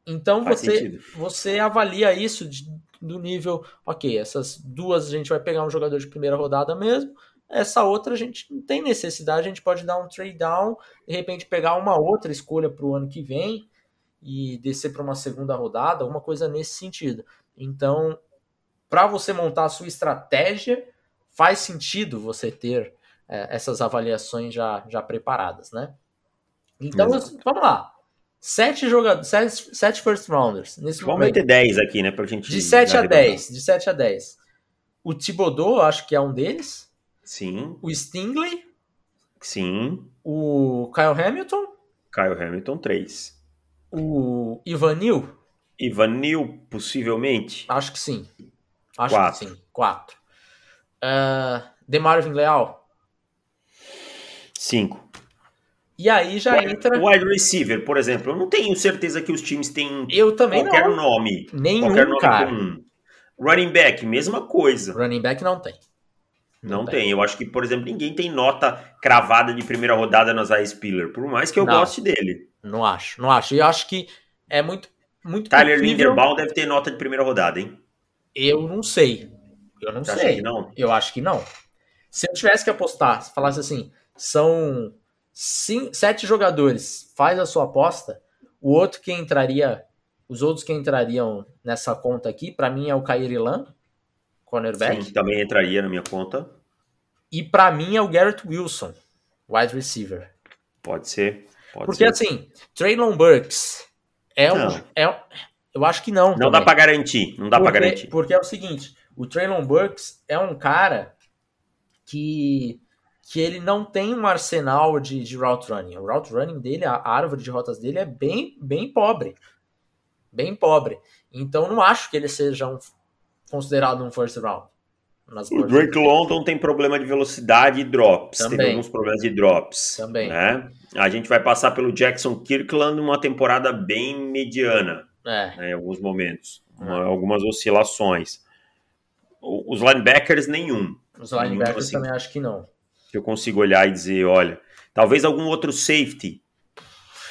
Então você, você avalia isso de, do nível, ok, essas duas a gente vai pegar um jogador de primeira rodada mesmo, essa outra a gente não tem necessidade, a gente pode dar um trade down, de repente pegar uma outra escolha para o ano que vem e descer para uma segunda rodada, alguma coisa nesse sentido. Então, para você montar a sua estratégia, faz sentido você ter é, essas avaliações já, já preparadas, né? Então, Exato. vamos lá. Sete jogadores, sete, sete first rounders. Nesse vamos momento. meter 10 aqui, né? Pra gente de 7 a 10. De 7 a 10. O Thibodeau, acho que é um deles. Sim. O Stingley. Sim. O Kyle Hamilton. Kyle Hamilton, 3. O Ivanil. Ivanil, possivelmente? Acho que sim. Acho quatro. que sim. 4. Uh, Demarvin Leal. 5. E aí já wide, entra. Wide receiver, por exemplo. Eu não tenho certeza que os times têm eu também qualquer não. nome. Nenhum, qualquer nome cara. comum. Running back, mesma coisa. Running back não tem. Não, tem. tem. Eu acho que, por exemplo, ninguém tem nota cravada de primeira rodada no Zay Spiller, por mais que eu não, goste dele. Não acho, não acho. E eu acho que é muito, muito Tyler possível... Linderbaum deve ter nota de primeira rodada, hein? Eu não sei. Eu não Você sei. não? Eu acho que não. Se eu tivesse que apostar, se falasse assim, são cinco, sete jogadores, faz a sua aposta, o outro que entraria, os outros que entrariam nessa conta aqui, para mim é o Kairi Lan, cornerback. Sim, também entraria na minha conta. E para mim é o Garrett Wilson, wide receiver. Pode ser. Pode Porque ser. assim, Traylon Burks é um, é, eu acho que não. Não também. dá para garantir, não dá para garantir. Porque é o seguinte, o Traylon Burks é um cara que que ele não tem um arsenal de, de route running. O route running dele, a árvore de rotas dele é bem, bem pobre. Bem pobre. Então não acho que ele seja um, considerado um first round. o Drake London tem problema de velocidade e drops. Também. Tem alguns problemas de drops. Também. Né? A gente vai passar pelo Jackson Kirkland uma temporada bem mediana. É. Né, em alguns momentos. Uma, é. algumas oscilações. Os linebackers, nenhum. Os linebackers assim, também acho que não. Que eu consigo olhar e dizer, olha, talvez algum outro safety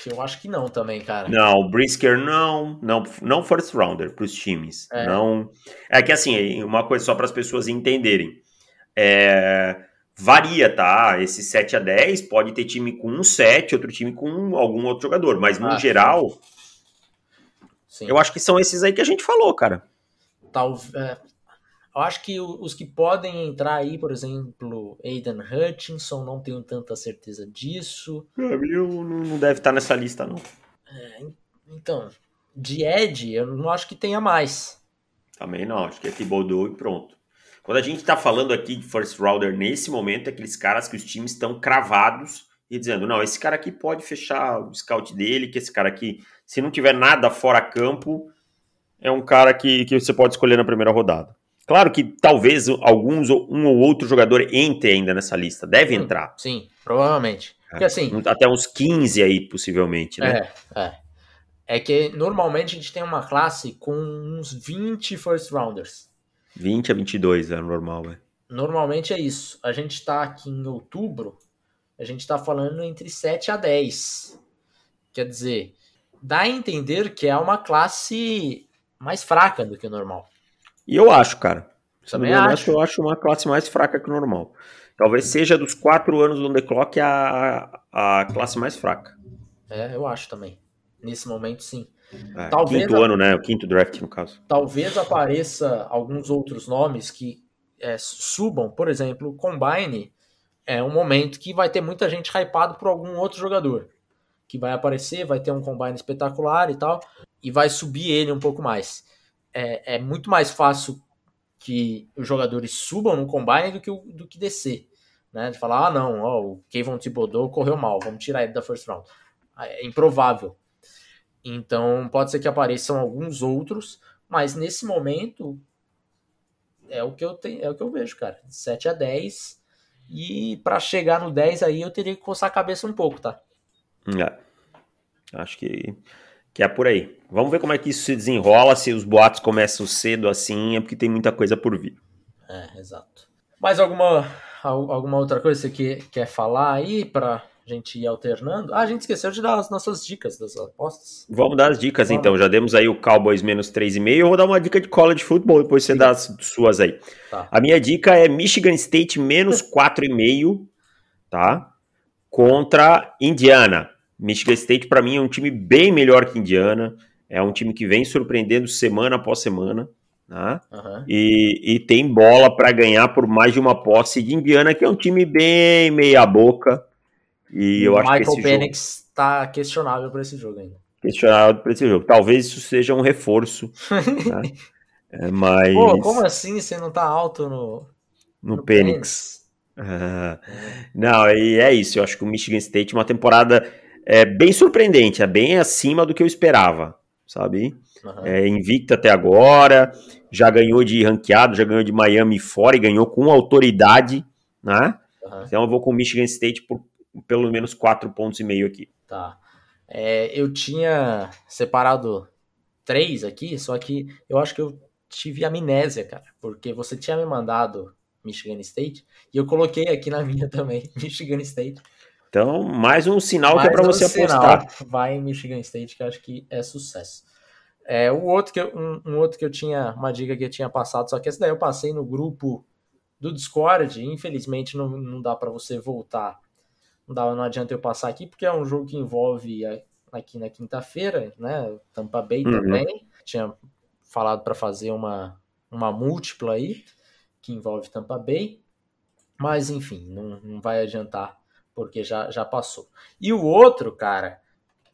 eu acho que não também, cara. Não, o Brisker não, não, não first rounder para os times. É. Não. É que assim, uma coisa só para as pessoas entenderem. É, varia, tá? Esse 7 a 10 pode ter time com um 7, outro time com algum outro jogador, mas no ah, geral, sim. eu acho que são esses aí que a gente falou, cara. Talvez. É, eu acho que os que podem entrar aí, por exemplo, Aiden Hutchinson, não tenho tanta certeza disso. Eu não deve estar nessa lista, não. É, então, de Ed, eu não acho que tenha mais. Também não, acho que é Thibodeau e pronto. Quando a gente está falando aqui de first rounder nesse momento, é aqueles caras que os times estão cravados e dizendo, não, esse cara aqui pode fechar o scout dele, que esse cara aqui, se não tiver nada fora campo, é um cara que, que você pode escolher na primeira rodada. Claro que talvez alguns um ou outro jogador entre ainda nessa lista. Deve sim, entrar. Sim, provavelmente. Porque assim. Até uns 15 aí, possivelmente, né? É, é. É que normalmente a gente tem uma classe com uns 20 first rounders. 20 a 22 é normal, velho. Normalmente é isso. A gente está aqui em outubro, a gente está falando entre 7 a 10. Quer dizer, dá a entender que é uma classe mais fraca do que o normal. E eu acho, cara. Também acho. eu acho uma classe mais fraca que o normal. Talvez seja dos quatro anos do The Clock a, a classe mais fraca. É, eu acho também. Nesse momento, sim. É, talvez quinto a... ano, né? O quinto draft, no caso. Talvez apareça alguns outros nomes que é, subam. Por exemplo, o Combine é um momento que vai ter muita gente hypado por algum outro jogador. Que vai aparecer, vai ter um Combine espetacular e tal. E vai subir ele um pouco mais. É, é muito mais fácil que os jogadores subam no Combine do que, do que descer. Né? De falar, ah, não, ó, o Kevin Thibodeau correu mal, vamos tirar ele da first round. É improvável. Então, pode ser que apareçam alguns outros, mas nesse momento é o que eu tenho, é o que eu vejo, cara. De 7 a 10 e para chegar no 10 aí eu teria que coçar a cabeça um pouco, tá? É. Acho que que é por aí. Vamos ver como é que isso se desenrola, se os boatos começam cedo assim, é porque tem muita coisa por vir. É, exato. Mais alguma alguma outra coisa que você quer falar aí para gente ir alternando. Ah, a gente esqueceu de dar as nossas dicas das apostas. Vamos dar as dicas Vamos. então. Já demos aí o Cowboys menos 3,5. Eu vou dar uma dica de college football, depois você Sim. dá as suas aí. Tá. A minha dica é Michigan State menos 4,5, tá? Contra Indiana. Michigan State, para mim, é um time bem melhor que Indiana. É um time que vem surpreendendo semana após semana. Tá? Uhum. E, e, tem bola para ganhar por mais de uma posse de Indiana, que é um time bem meia-boca. E eu acho Michael que esse Penix jogo... tá questionável para esse jogo ainda. Questionável para esse jogo. Talvez isso seja um reforço. né? é, mas... Pô, como assim você não tá alto no, no, no Penix? Ah, não, e é isso. Eu acho que o Michigan State uma temporada é bem surpreendente, é bem acima do que eu esperava, sabe? Uhum. É invicta até agora, já ganhou de ranqueado, já ganhou de Miami fora e ganhou com autoridade, né? Uhum. Então eu vou com Michigan State por pelo menos quatro pontos e meio aqui. Tá. É, eu tinha separado três aqui, só que eu acho que eu tive amnésia, cara, porque você tinha me mandado Michigan State e eu coloquei aqui na minha também, Michigan State. Então, mais um sinal mais que é para um você apostar. Vai em Michigan State, que acho que é sucesso. É, o outro que eu, um, um, outro que eu tinha, uma dica que eu tinha passado, só que esse daí eu passei no grupo do Discord, infelizmente não, não dá para você voltar não, dá, não adianta eu passar aqui, porque é um jogo que envolve aqui na quinta-feira, né? Tampa Bay uhum. também. Tinha falado para fazer uma, uma múltipla aí, que envolve Tampa Bay. Mas enfim, não, não vai adiantar, porque já, já passou. E o outro, cara,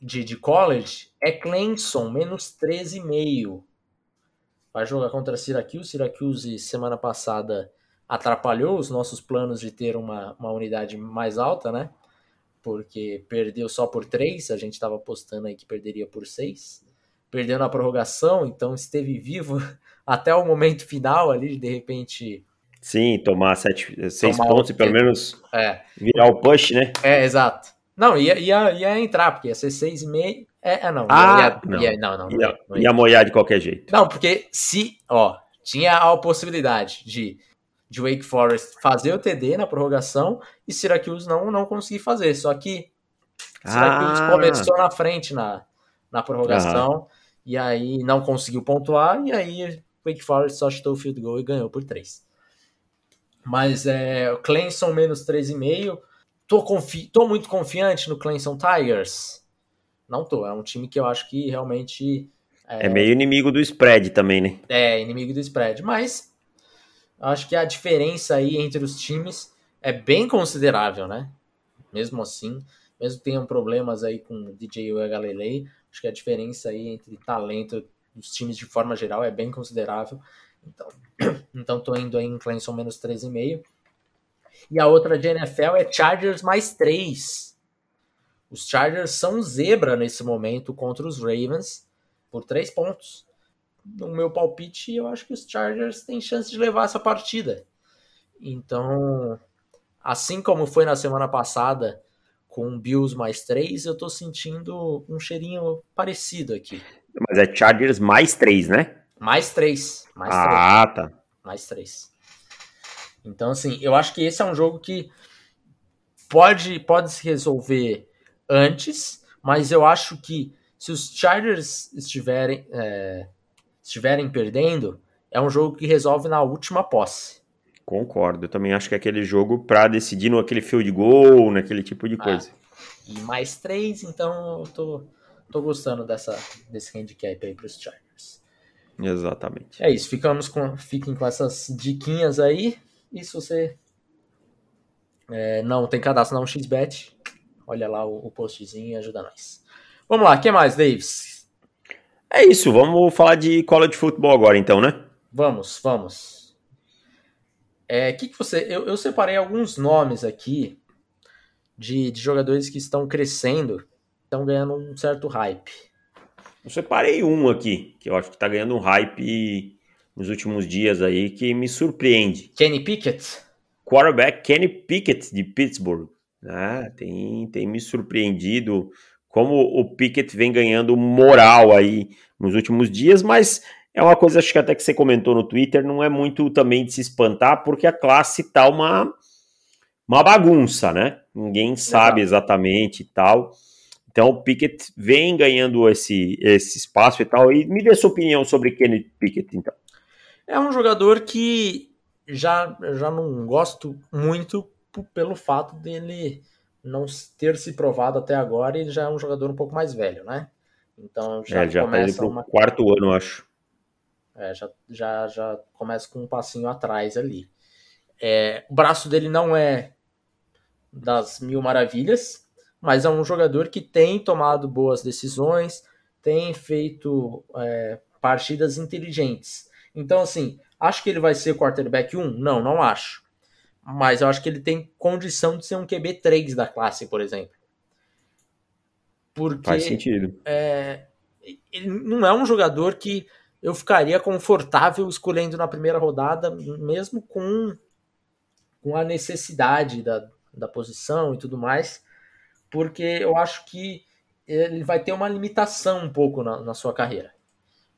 de, de college é Clemson, menos 13,5. Vai jogar contra Syracuse. Syracuse, semana passada, atrapalhou os nossos planos de ter uma, uma unidade mais alta, né? Porque perdeu só por três, a gente estava apostando aí que perderia por seis. Perdeu na prorrogação, então esteve vivo até o momento final ali, de repente. Sim, tomar sete, seis tomar pontos e pelo menos é. virar o push, né? É, exato. Não, ia, ia, ia entrar, porque ia ser seis e meio. É, é não. Ah, ia, não. Ia, não, não, ia, não ia. ia moiar de qualquer jeito. Não, porque se, ó, tinha a possibilidade de de Wake Forest fazer o TD na prorrogação e Syracuse não, não conseguir fazer. Só que Syracuse ah. começou na frente na, na prorrogação e aí não conseguiu pontuar e aí Wake Forest só chutou o field goal e ganhou por 3. Mas é, o Clemson menos 3,5. Tô, confi tô muito confiante no Clemson Tigers? Não tô. É um time que eu acho que realmente. É, é meio inimigo do spread também, né? É, inimigo do spread. Mas acho que a diferença aí entre os times é bem considerável, né? Mesmo assim, mesmo que tenham problemas aí com o DJ Galilei, acho que a diferença aí entre talento dos times de forma geral é bem considerável. Então, então tô indo aí em Clemson menos 13,5. E a outra de NFL é Chargers mais 3. Os Chargers são zebra nesse momento contra os Ravens por 3 pontos. no meu palpite, eu acho que os Chargers têm chance de levar essa partida. Então, assim como foi na semana passada com Bills mais três, eu tô sentindo um cheirinho parecido aqui. Mas é Chargers mais três, né? Mais três. Mais ah, três. tá. Mais três. Então, assim, eu acho que esse é um jogo que pode, pode se resolver antes, mas eu acho que se os Chargers estiverem, é, estiverem perdendo, é um jogo que resolve na última posse. Concordo, eu também acho que é aquele jogo para decidir no aquele field goal, naquele tipo de ah, coisa. Ah, e mais três, então eu tô, tô gostando dessa, desse handicap aí para os Chargers. Exatamente. É isso, ficamos com, fiquem com essas diquinhas aí. E se você é, não tem cadastro não XBet, olha lá o, o postzinho e ajuda nós. Vamos lá, o que mais, Davis? É isso, vamos falar de cola de futebol agora então, né? Vamos, vamos. É, que, que você. Eu, eu separei alguns nomes aqui de, de jogadores que estão crescendo, estão ganhando um certo hype. Eu separei um aqui, que eu acho que está ganhando um hype nos últimos dias aí, que me surpreende. Kenny Pickett? Quarterback Kenny Pickett, de Pittsburgh. Ah, tem, tem me surpreendido como o Pickett vem ganhando moral aí nos últimos dias, mas é uma coisa, acho que até que você comentou no Twitter, não é muito também de se espantar, porque a classe tá uma, uma bagunça, né? Ninguém sabe exatamente e tal. Então o Pickett vem ganhando esse, esse espaço e tal. E me dê sua opinião sobre Kenny Pickett, então. É um jogador que já, já não gosto muito pelo fato dele não ter se provado até agora. Ele já é um jogador um pouco mais velho, né? Então já, é, já tá começa tá uma... quarto ano, acho. É, já, já, já começa com um passinho atrás ali. É, o braço dele não é das mil maravilhas, mas é um jogador que tem tomado boas decisões, tem feito é, partidas inteligentes. Então, assim, acho que ele vai ser quarterback 1? Não, não acho. Mas eu acho que ele tem condição de ser um QB3 da classe, por exemplo. Porque, Faz sentido. É, ele não é um jogador que eu ficaria confortável escolhendo na primeira rodada, mesmo com, com a necessidade da, da posição e tudo mais, porque eu acho que ele vai ter uma limitação um pouco na, na sua carreira,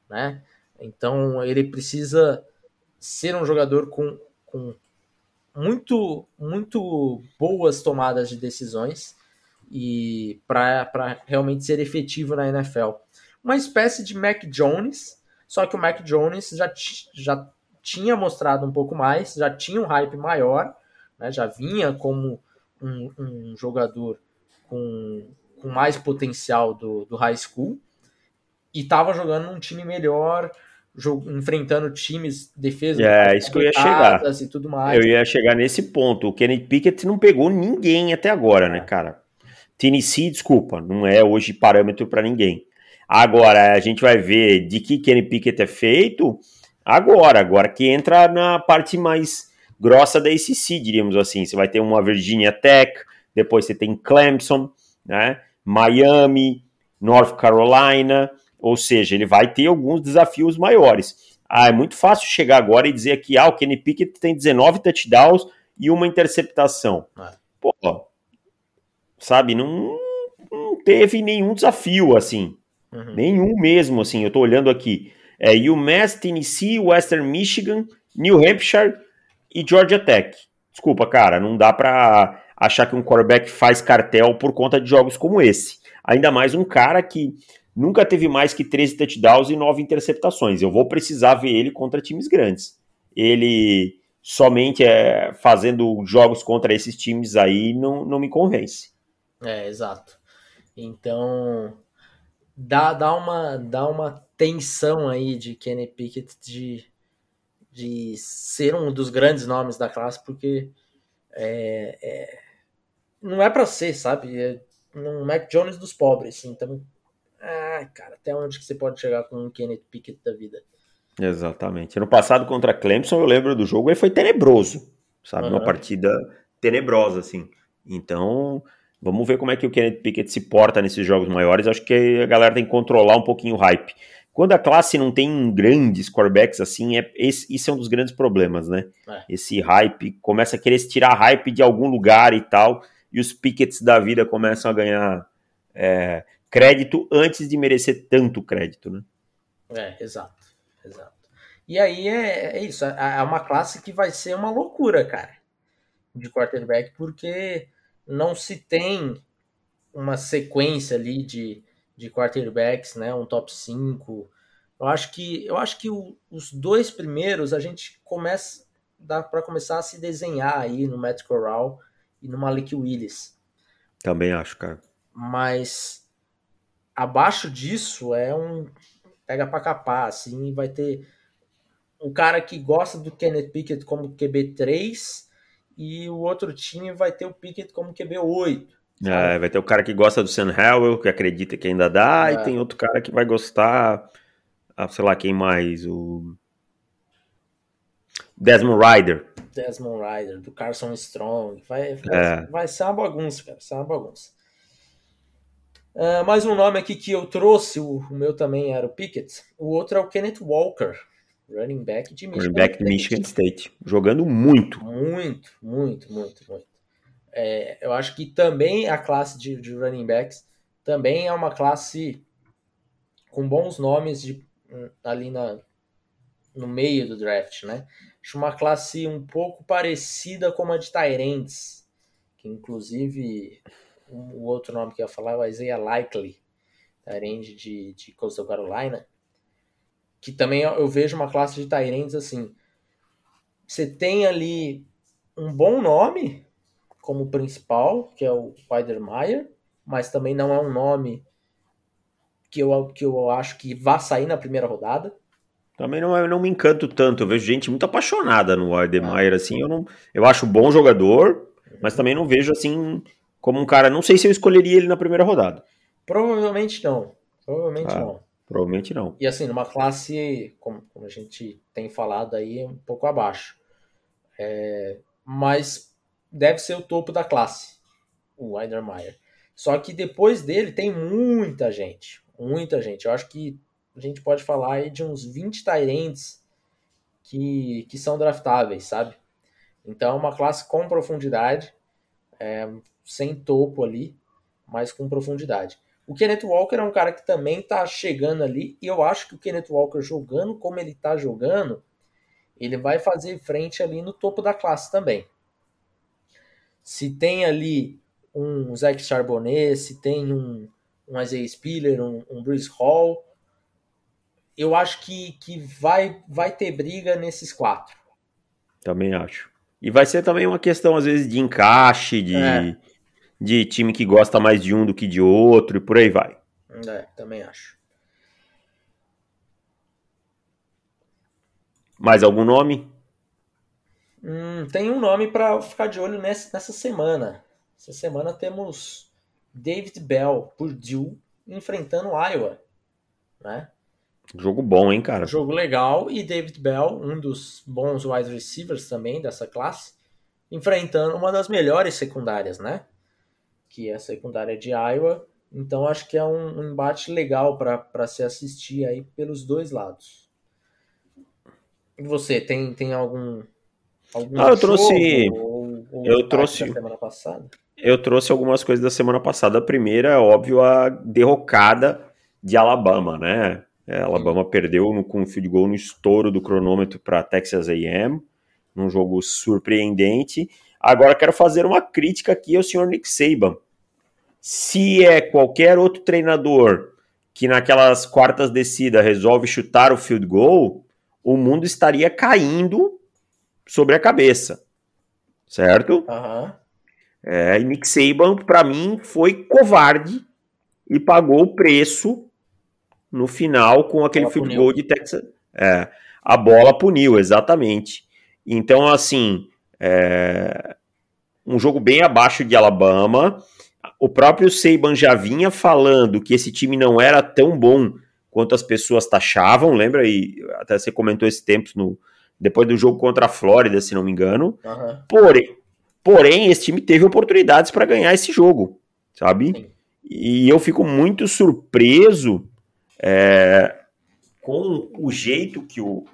né? Então ele precisa ser um jogador com, com muito, muito boas tomadas de decisões e para realmente ser efetivo na NFL. Uma espécie de Mac Jones, só que o Mac Jones já, já tinha mostrado um pouco mais, já tinha um hype maior, né, já vinha como um, um jogador com, com mais potencial do, do high school e estava jogando num time melhor, enfrentando times, defesa é, isso que eu ia chegar. e tudo mais. Eu ia chegar nesse ponto. O Kenny Pickett não pegou ninguém até agora, né, é. cara? Tennessee, desculpa, não é hoje parâmetro para ninguém. Agora, a gente vai ver de que Kenny Pickett é feito agora, agora que entra na parte mais grossa da ACC, diríamos assim. Você vai ter uma Virginia Tech, depois você tem Clemson, né? Miami, North Carolina, ou seja, ele vai ter alguns desafios maiores. Ah, é muito fácil chegar agora e dizer aqui, ah, o Kenny Pickett tem 19 touchdowns e uma interceptação. É. Pô, sabe, não, não teve nenhum desafio, assim. Uhum. Nenhum mesmo, assim. Eu tô olhando aqui. É UMass, Tennessee, Western Michigan, New Hampshire e Georgia Tech. Desculpa, cara, não dá para achar que um quarterback faz cartel por conta de jogos como esse. Ainda mais um cara que nunca teve mais que 13 touchdowns e 9 interceptações. Eu vou precisar ver ele contra times grandes. Ele somente é, fazendo jogos contra esses times aí não, não me convence. É, exato. Então, dá, dá, uma, dá uma tensão aí de Kenny Pickett de, de ser um dos grandes nomes da classe, porque é, é não é para ser, sabe? É um Mac Jones dos pobres. Então, ah, cara, até onde que você pode chegar com um Kenneth Pickett da vida? Exatamente. Ano passado contra Clemson, eu lembro do jogo, ele foi tenebroso, sabe? Uhum. Uma partida tenebrosa, assim. Então, Vamos ver como é que o Kenneth Pickett se porta nesses jogos maiores. Acho que a galera tem que controlar um pouquinho o hype. quando a classe não tem grandes quarterbacks assim, é, esse, isso é um dos grandes problemas, né? É. Esse hype começa a querer se tirar hype de algum lugar e tal, e os pickets da vida começam a ganhar é, crédito antes de merecer tanto crédito, né? É, exato, exato. E aí é, é isso, é, é uma classe que vai ser uma loucura, cara, de quarterback, porque não se tem uma sequência ali de, de quarterbacks, né? Um top 5. Eu acho que eu acho que o, os dois primeiros a gente começa dá para começar a se desenhar aí no Matt Corral e no Malik Willis. Também acho, cara. Mas abaixo disso é um pega para capar, assim, vai ter um cara que gosta do Kenneth Pickett como QB3 e o outro time vai ter o Pickett como QB8. É, vai ter o cara que gosta do Sam Howell, que acredita que ainda dá, é. e tem outro cara que vai gostar, ah, sei lá, quem mais? O Desmond Ryder. Desmond Ryder, do Carson Strong. Vai, vai, é. vai ser uma bagunça, cara, vai ser uma bagunça. Uh, mais um nome aqui que eu trouxe, o, o, meu também era o Pickett. O outro é o Kenneth Walker, running back de Michigan, running back de Michigan State. Jogando muito. Muito, muito, muito, muito. É, eu acho que também a classe de, de, running backs também é uma classe com bons nomes de, ali na, no meio do draft, né? Acho uma classe um pouco parecida com a de Tyrants, que inclusive o outro nome que eu ia falar é o Isaiah Likely, Tyrant de, de Coastal Carolina, que também eu vejo uma classe de Tyrants assim, você tem ali um bom nome, como principal, que é o Weidermeyer, mas também não é um nome que eu, que eu acho que vá sair na primeira rodada. Também não, não me encanto tanto. Eu vejo gente muito apaixonada no Weidermeyer, é. assim. Eu, não, eu acho bom jogador, mas também não vejo assim como um cara. Não sei se eu escolheria ele na primeira rodada. Provavelmente não. Provavelmente ah, não. Provavelmente não. E assim, numa classe, como, como a gente tem falado aí, um pouco abaixo. É, mas deve ser o topo da classe, o Weidermeyer. Só que depois dele tem muita gente, muita gente. Eu acho que a gente pode falar aí de uns 20 Tyrants que, que são draftáveis, sabe? Então é uma classe com profundidade, é, sem topo ali, mas com profundidade. O Kenneth Walker é um cara que também tá chegando ali, e eu acho que o Kenneth Walker jogando como ele tá jogando, ele vai fazer frente ali no topo da classe também se tem ali um Zach Charbonnet, se tem um, um Isaiah Spiller, um, um Bruce Hall, eu acho que, que vai, vai ter briga nesses quatro. Também acho. E vai ser também uma questão, às vezes, de encaixe, de, é. de time que gosta mais de um do que de outro, e por aí vai. É, também acho. Mais algum nome? Hum, tem um nome para ficar de olho nessa, nessa semana. Essa semana temos David Bell, Purdue, enfrentando Iowa. Né? Jogo bom, hein, cara? Jogo legal. E David Bell, um dos bons wide receivers também dessa classe, enfrentando uma das melhores secundárias, né? Que é a secundária de Iowa. Então acho que é um, um embate legal para se assistir aí pelos dois lados. E você, tem, tem algum Algum ah, eu trouxe. Ou, ou eu trouxe. semana passada? Eu trouxe algumas coisas da semana passada. A primeira é óbvio a derrocada de Alabama, né? É, Alabama perdeu no, com um field goal no estouro do cronômetro para Texas A&M, num jogo surpreendente. Agora quero fazer uma crítica aqui ao senhor Nick Saban. Se é qualquer outro treinador que naquelas quartas descidas resolve chutar o field goal, o mundo estaria caindo sobre a cabeça, certo? Uhum. É, e Nick Saban, para mim, foi covarde e pagou o preço no final com aquele field goal de Texas. É, a bola puniu, exatamente. Então, assim, é, um jogo bem abaixo de Alabama. O próprio Saban já vinha falando que esse time não era tão bom quanto as pessoas taxavam, lembra? E até você comentou esse tempo no, depois do jogo contra a Flórida, se não me engano. Uhum. Porém, porém, esse time teve oportunidades para ganhar esse jogo, sabe? Sim. E eu fico muito surpreso é, com o jeito que o,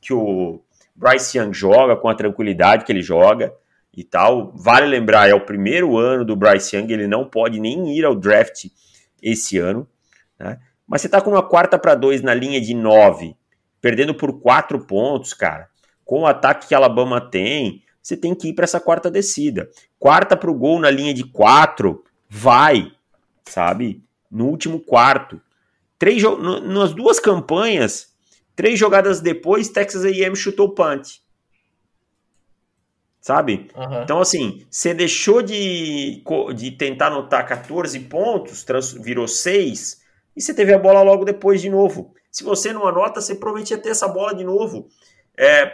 que o Bryce Young joga, com a tranquilidade que ele joga e tal. Vale lembrar, é o primeiro ano do Bryce Young, ele não pode nem ir ao draft esse ano. Né? Mas você tá com uma quarta para dois na linha de nove, perdendo por quatro pontos, cara. Com o ataque que a Alabama tem, você tem que ir para essa quarta descida. Quarta para o gol na linha de quatro, vai, sabe? No último quarto. Três, nas duas campanhas, três jogadas depois, Texas A&M chutou o punt. Sabe? Uhum. Então, assim, você deixou de, de tentar anotar 14 pontos, trans, virou 6, e você teve a bola logo depois de novo. Se você não anota, você provavelmente ia ter essa bola de novo. É,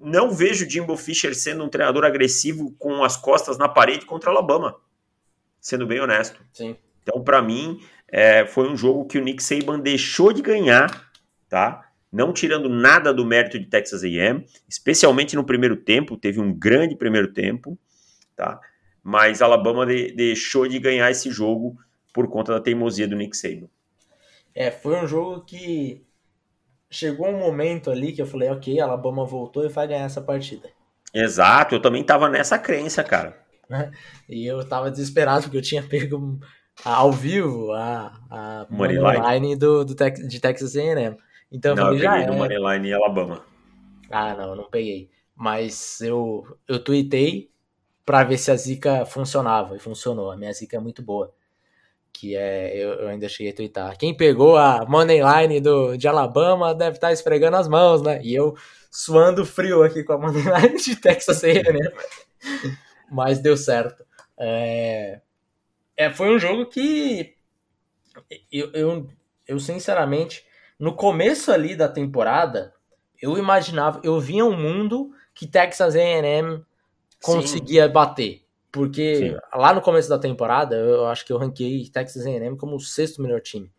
não vejo Jimbo Fisher sendo um treinador agressivo com as costas na parede contra Alabama, sendo bem honesto. Sim. Então, para mim, é, foi um jogo que o Nick Saban deixou de ganhar, tá? Não tirando nada do mérito de Texas A&M, especialmente no primeiro tempo, teve um grande primeiro tempo, tá? Mas Alabama de, deixou de ganhar esse jogo por conta da teimosia do Nick Saban. É, foi um jogo que chegou um momento ali que eu falei, ok, Alabama voltou e vai ganhar essa partida. Exato, eu também tava nessa crença, cara. e eu tava desesperado porque eu tinha pego ao vivo a, a moneyline do, do Tex, de Texas A&M. Então não, eu, falei, eu peguei no moneyline em Alabama. Ah, não, não peguei. Mas eu, eu tuitei para ver se a zica funcionava e funcionou. A minha zica é muito boa que é, eu, eu, ainda cheguei a twittar. Quem pegou a money line do, de Alabama deve estar tá esfregando as mãos, né? E eu suando frio aqui com a money line de Texas A&M. Mas deu certo. É, é, foi um jogo que eu, eu, eu, sinceramente, no começo ali da temporada, eu imaginava, eu via um mundo que Texas A&M conseguia Sim. bater. Porque Sim. lá no começo da temporada, eu acho que eu ranquei Texas A&M como o sexto melhor time.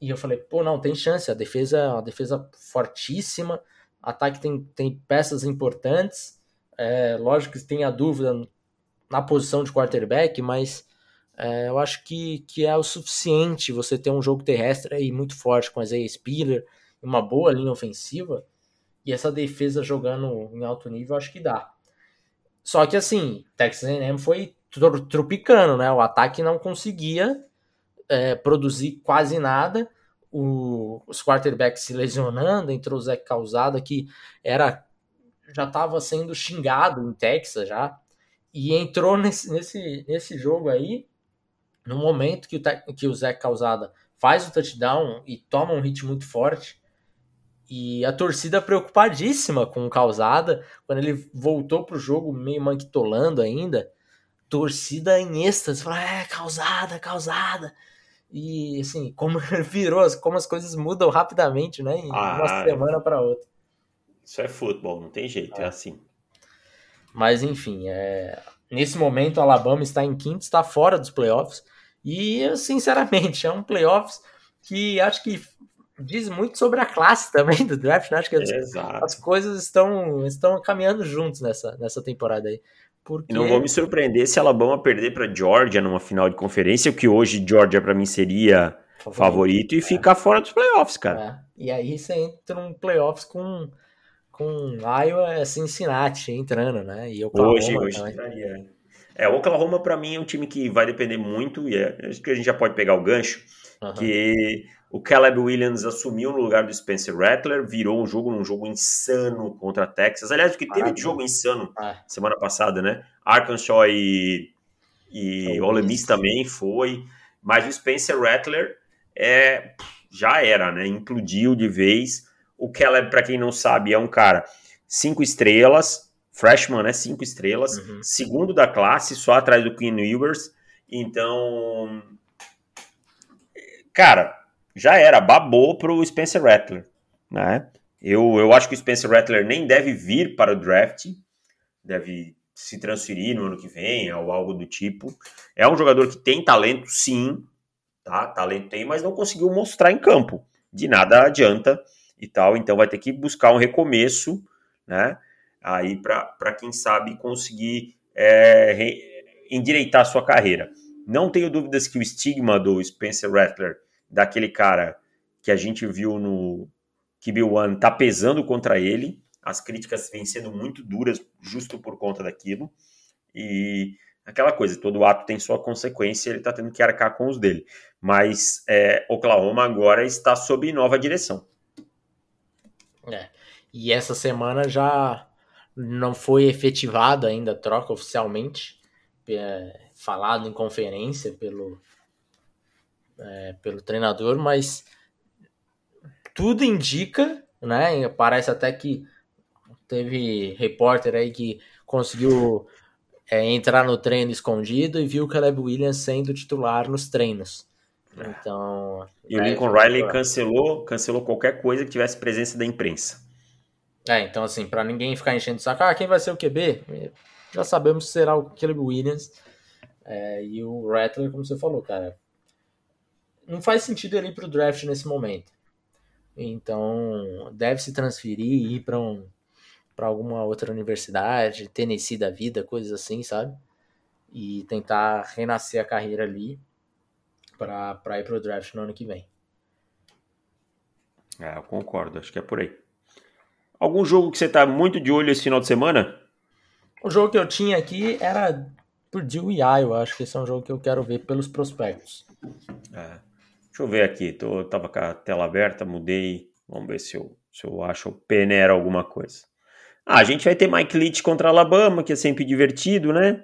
E eu falei, pô, não, tem chance, a defesa, a defesa fortíssima, ataque tem, tem peças importantes, é, lógico que tem a dúvida na posição de quarterback, mas é, eu acho que, que é o suficiente você ter um jogo terrestre aí muito forte com a Zay Spiller, uma boa linha ofensiva, e essa defesa jogando em alto nível, acho que dá. Só que assim, Texas A&M foi tropicando, né? O ataque não conseguia é, produzir quase nada. O, os quarterbacks se lesionando, entrou o Zé Causada, que era já estava sendo xingado em Texas já, e entrou nesse, nesse, nesse jogo aí, no momento que o, que o Zé Causada faz o touchdown e toma um hit muito forte, e a torcida preocupadíssima com o Causada, quando ele voltou pro jogo meio manquitolando ainda, torcida em êxtase, falou, é, Causada, Causada. E assim, como virou, como as coisas mudam rapidamente, né, em ah, uma semana para outra. Isso é futebol, não tem jeito, é, é assim. Mas enfim, é... nesse momento o Alabama está em quinto, está fora dos playoffs. E, sinceramente, é um playoffs que acho que diz muito sobre a classe também do draft, né? Acho que as, as, coisas estão, estão caminhando juntos nessa, nessa temporada aí. Porque... Não vou me surpreender se Alabama perder para Georgia numa final de conferência, o que hoje Georgia para mim seria favorito, favorito e é. ficar fora dos playoffs, cara. É. E aí você entra num playoffs com com Iowa, Cincinnati entrando, né? E Oklahoma hoje, hoje entraria. É, o Oklahoma para mim é um time que vai depender muito e é, acho que a gente já pode pegar o gancho, uhum. que o Caleb Williams assumiu no lugar do Spencer Rattler, virou um jogo num jogo insano contra a Texas. Aliás, o que teve de jogo insano ah. semana passada, né? Arkansas e, e Ole Miss também foi. Mas o Spencer Rattler é, já era, né? Implodiu de vez. O Caleb, para quem não sabe, é um cara cinco estrelas, freshman, né? Cinco estrelas, uhum. segundo da classe, só atrás do Queen Ewers. Então, cara, já era, babou pro Spencer Rattler, né? Eu, eu acho que o Spencer Rattler nem deve vir para o draft, deve se transferir no ano que vem ou algo do tipo. É um jogador que tem talento, sim, tá? Talento tem, mas não conseguiu mostrar em campo. De nada adianta e tal, então vai ter que buscar um recomeço, né? Aí para quem sabe conseguir é, re, endireitar sua carreira. Não tenho dúvidas que o estigma do Spencer Rattler daquele cara que a gente viu no QB1 tá pesando contra ele. As críticas vêm sendo muito duras justo por conta daquilo. E aquela coisa, todo ato tem sua consequência, ele está tendo que arcar com os dele. Mas é, Oklahoma agora está sob nova direção. É. E essa semana já não foi efetivada ainda a troca oficialmente, é, falado em conferência pelo, é, pelo treinador, mas tudo indica, né? Parece até que teve repórter aí que conseguiu é, entrar no treino escondido e viu o Caleb Williams sendo titular nos treinos. Então. E o é, Lincoln Riley cancelou, cancelou qualquer coisa que tivesse presença da imprensa. É, então assim, para ninguém ficar enchendo o saco, ah, quem vai ser o QB? Já sabemos que será o Caleb Williams. É, e o Rattler, como você falou, cara. Não faz sentido ele ir pro draft nesse momento. Então, deve se transferir e ir para um, para alguma outra universidade, Tennessee da vida, coisas assim, sabe? E tentar renascer a carreira ali para ir pro draft no ano que vem. É, eu concordo, acho que é por aí. Algum jogo que você tá muito de olho esse final de semana? O jogo que eu tinha aqui era por e eu acho que esse é um jogo que eu quero ver pelos prospectos. É. Deixa eu ver aqui, tô, tava com a tela aberta, mudei, vamos ver se eu, se eu acho o Penera alguma coisa. Ah, a gente vai ter Mike Leach contra Alabama, que é sempre divertido, né?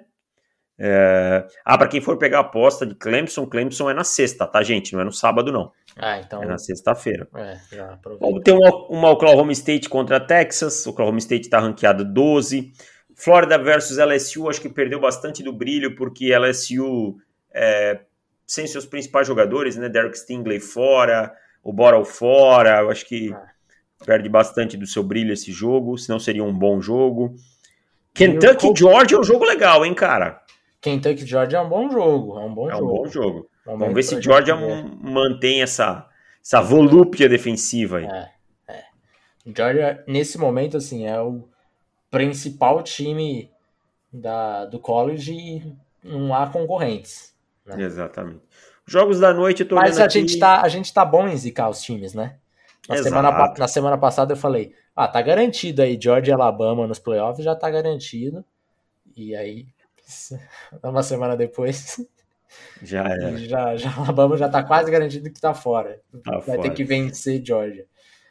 É... Ah, para quem for pegar a aposta de Clemson, Clemson é na sexta, tá, gente? Não é no sábado, não. Ah, então. É na sexta-feira. É, já Vamos ter uma, uma Oklahoma State contra Texas. Oklahoma State tá ranqueado 12. Florida versus LSU, acho que perdeu bastante do brilho, porque LSU, é, sem seus principais jogadores, né? Derek Stingley fora, o Borel fora, eu acho que. Ah perde bastante do seu brilho esse jogo, senão seria um bom jogo. Kentucky Georgia é um jogo legal, hein, cara? Kentucky Georgia é um bom jogo, é um bom é jogo. um bom jogo. Vamos ver se Georgia mantém essa, essa volúpia defensiva aí. É, é. Georgia, nesse momento, assim, é o principal time da, do college e não há concorrentes. Né? Exatamente. Jogos da noite, eu tô Mas a, aqui... gente tá, a gente tá bom em zicar os times, né? Na semana, na semana passada eu falei, ah, tá garantido aí, Georgia e Alabama nos playoffs já tá garantido. E aí, uma semana depois, já é. Já, já Alabama já tá quase garantido que tá fora. Tá Vai fora. ter que vencer Georgia.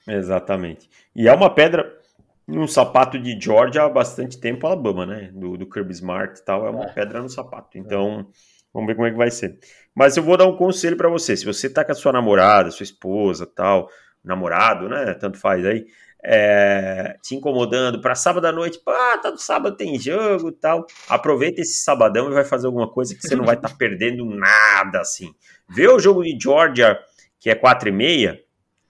Exatamente. E é uma pedra um sapato de Georgia há bastante tempo, Alabama, né? Do, do Kirby Smart e tal, é uma é. pedra no sapato. Então, é. vamos ver como é que vai ser. Mas eu vou dar um conselho para você. Se você tá com a sua namorada, sua esposa tal, namorado, né? Tanto faz aí. É, te incomodando para sábado à noite, pá, tá no sábado tem jogo tal. Aproveita esse sabadão e vai fazer alguma coisa que você não vai estar tá perdendo nada assim. Vê o jogo de Georgia, que é 4 e meia,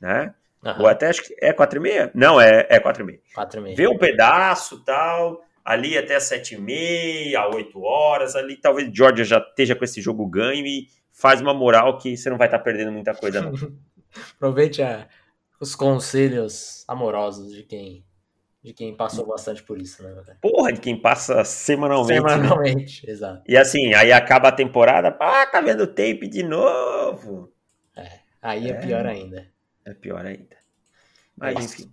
né? Uhum. Ou até acho que é 4 e meia? Não, é, é 4 e meia. 4 e meia. Vê um pedaço tal, ali até 7 e meia, 8 horas, ali talvez Georgia já esteja com esse jogo ganho e faz uma moral que você não vai estar tá perdendo muita coisa não. Aproveite a, os conselhos amorosos de quem de quem passou bastante por isso, né? Porra, de quem passa semanalmente. Né? Semanalmente, né? exato. E assim, aí acaba a temporada, ah, tá vendo o tape de novo. É, aí é, é pior ainda. É pior ainda. Mas é enfim.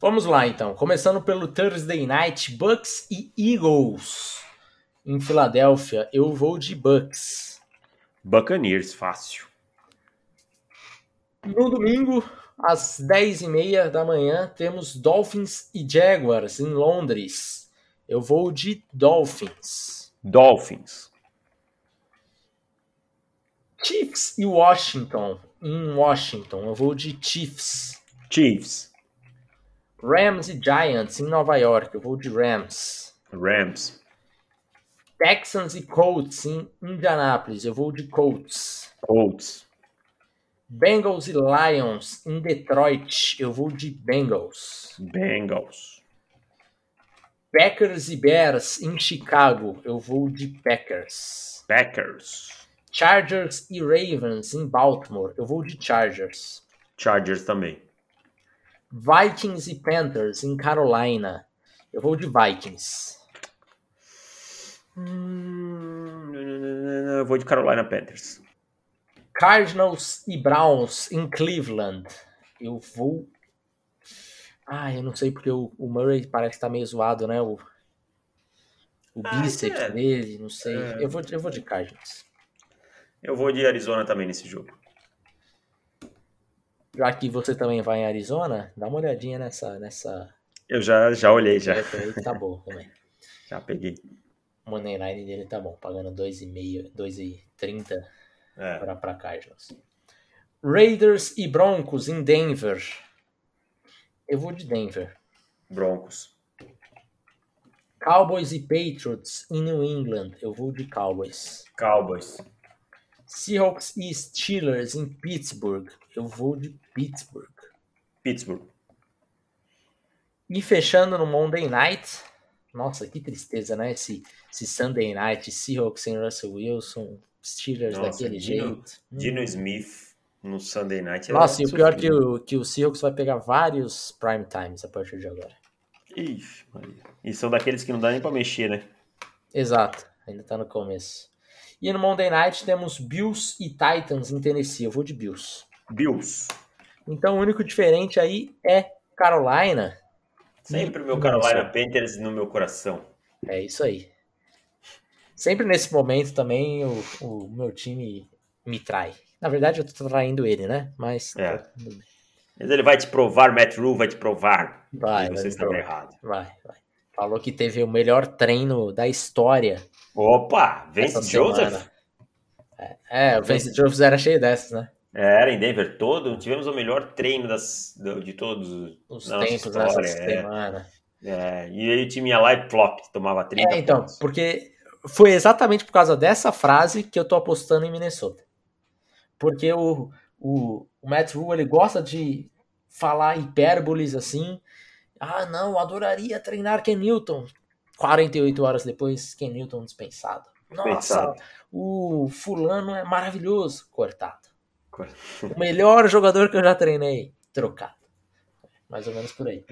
Vamos lá então, começando pelo Thursday Night, Bucks e Eagles. Em Filadélfia, eu vou de Bucks. Buccaneers, fácil. No domingo, às 10h30 da manhã, temos Dolphins e Jaguars em Londres. Eu vou de Dolphins. Dolphins. Chiefs e Washington em Washington. Eu vou de Chiefs. Chiefs. Rams e Giants em Nova York. Eu vou de Rams. Rams. Texans e Colts em Indianapolis. Eu vou de Colts. Colts. Bengals e Lions em Detroit. Eu vou de Bengals. Bengals. Packers e Bears em Chicago. Eu vou de Packers. Packers. Chargers e Ravens em Baltimore. Eu vou de Chargers. Chargers também. Vikings e Panthers em Carolina. Eu vou de Vikings. Hum, eu vou de Carolina Panthers. Cardinals e Browns em Cleveland. Eu vou. Ah, eu não sei porque o, o Murray parece que tá meio zoado, né? O, o ah, bíceps é. dele, não sei. É. Eu, vou, eu vou de Cardinals. Eu vou de Arizona também nesse jogo. Já que você também vai em Arizona, dá uma olhadinha nessa. nessa... Eu já, já olhei, já. Tá bom também. já peguei. O Money Line dele tá bom, pagando 2,5, 2,30 é. para Cardinals. Raiders e Broncos em Denver. Eu vou de Denver. Broncos. Cowboys e Patriots em New England. Eu vou de Cowboys. Cowboys. Seahawks e Steelers em Pittsburgh. Eu vou de Pittsburgh. Pittsburgh. E fechando no Monday Night. Nossa, que tristeza, né? Esse, esse Sunday Night, Seahawks sem Russell Wilson, Steelers Nossa, daquele Dino, jeito. Dino hum. Smith no Sunday Night. Nossa, e o pior é que o, que o Seahawks vai pegar vários prime times a partir de agora. Ixi, Maria. E são daqueles que não dá nem pra mexer, né? Exato, ainda tá no começo. E no Monday Night temos Bills e Titans em Tennessee. Eu vou de Bills. Bills. Então o único diferente aí é Carolina. Sempre o meu Carolina Panthers no meu coração. É isso aí. Sempre nesse momento também o, o meu time me trai. Na verdade eu tô traindo ele, né? Mas. É. Mas ele vai te provar, Matt Rule vai te provar. Vai, você está errado. Vai, vai. Falou que teve o melhor treino da história Opa, Vence Joseph? É, é, o Vence Joseph era cheio dessas, né? Era em Denver todo, tivemos o melhor treino das, de todos os tempos história, dessa é. semana. É, e aí o time ia lá e plop, tomava 30 É, então, pontos. porque foi exatamente por causa dessa frase que eu tô apostando em Minnesota. Porque o, o, o Matt Rule, ele gosta de falar hipérboles assim. Ah, não, adoraria treinar Ken Newton. 48 horas depois, Ken Newton dispensado. Nossa, o fulano é maravilhoso. Cortado. O melhor jogador que eu já treinei. Trocado. Mais ou menos por aí.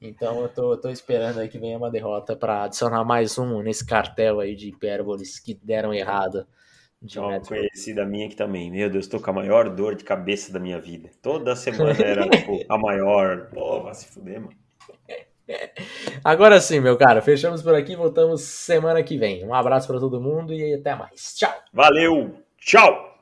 Então eu tô, tô esperando aí que venha uma derrota para adicionar mais um nesse cartel aí de hipérboles que deram errado. De uma conhecida minha aqui também. Meu Deus, tô com a maior dor de cabeça da minha vida. Toda semana era tipo, a maior. Pô, vai se fuder, mano. Agora sim, meu cara, fechamos por aqui, voltamos semana que vem. Um abraço para todo mundo e até mais. Tchau. Valeu, tchau.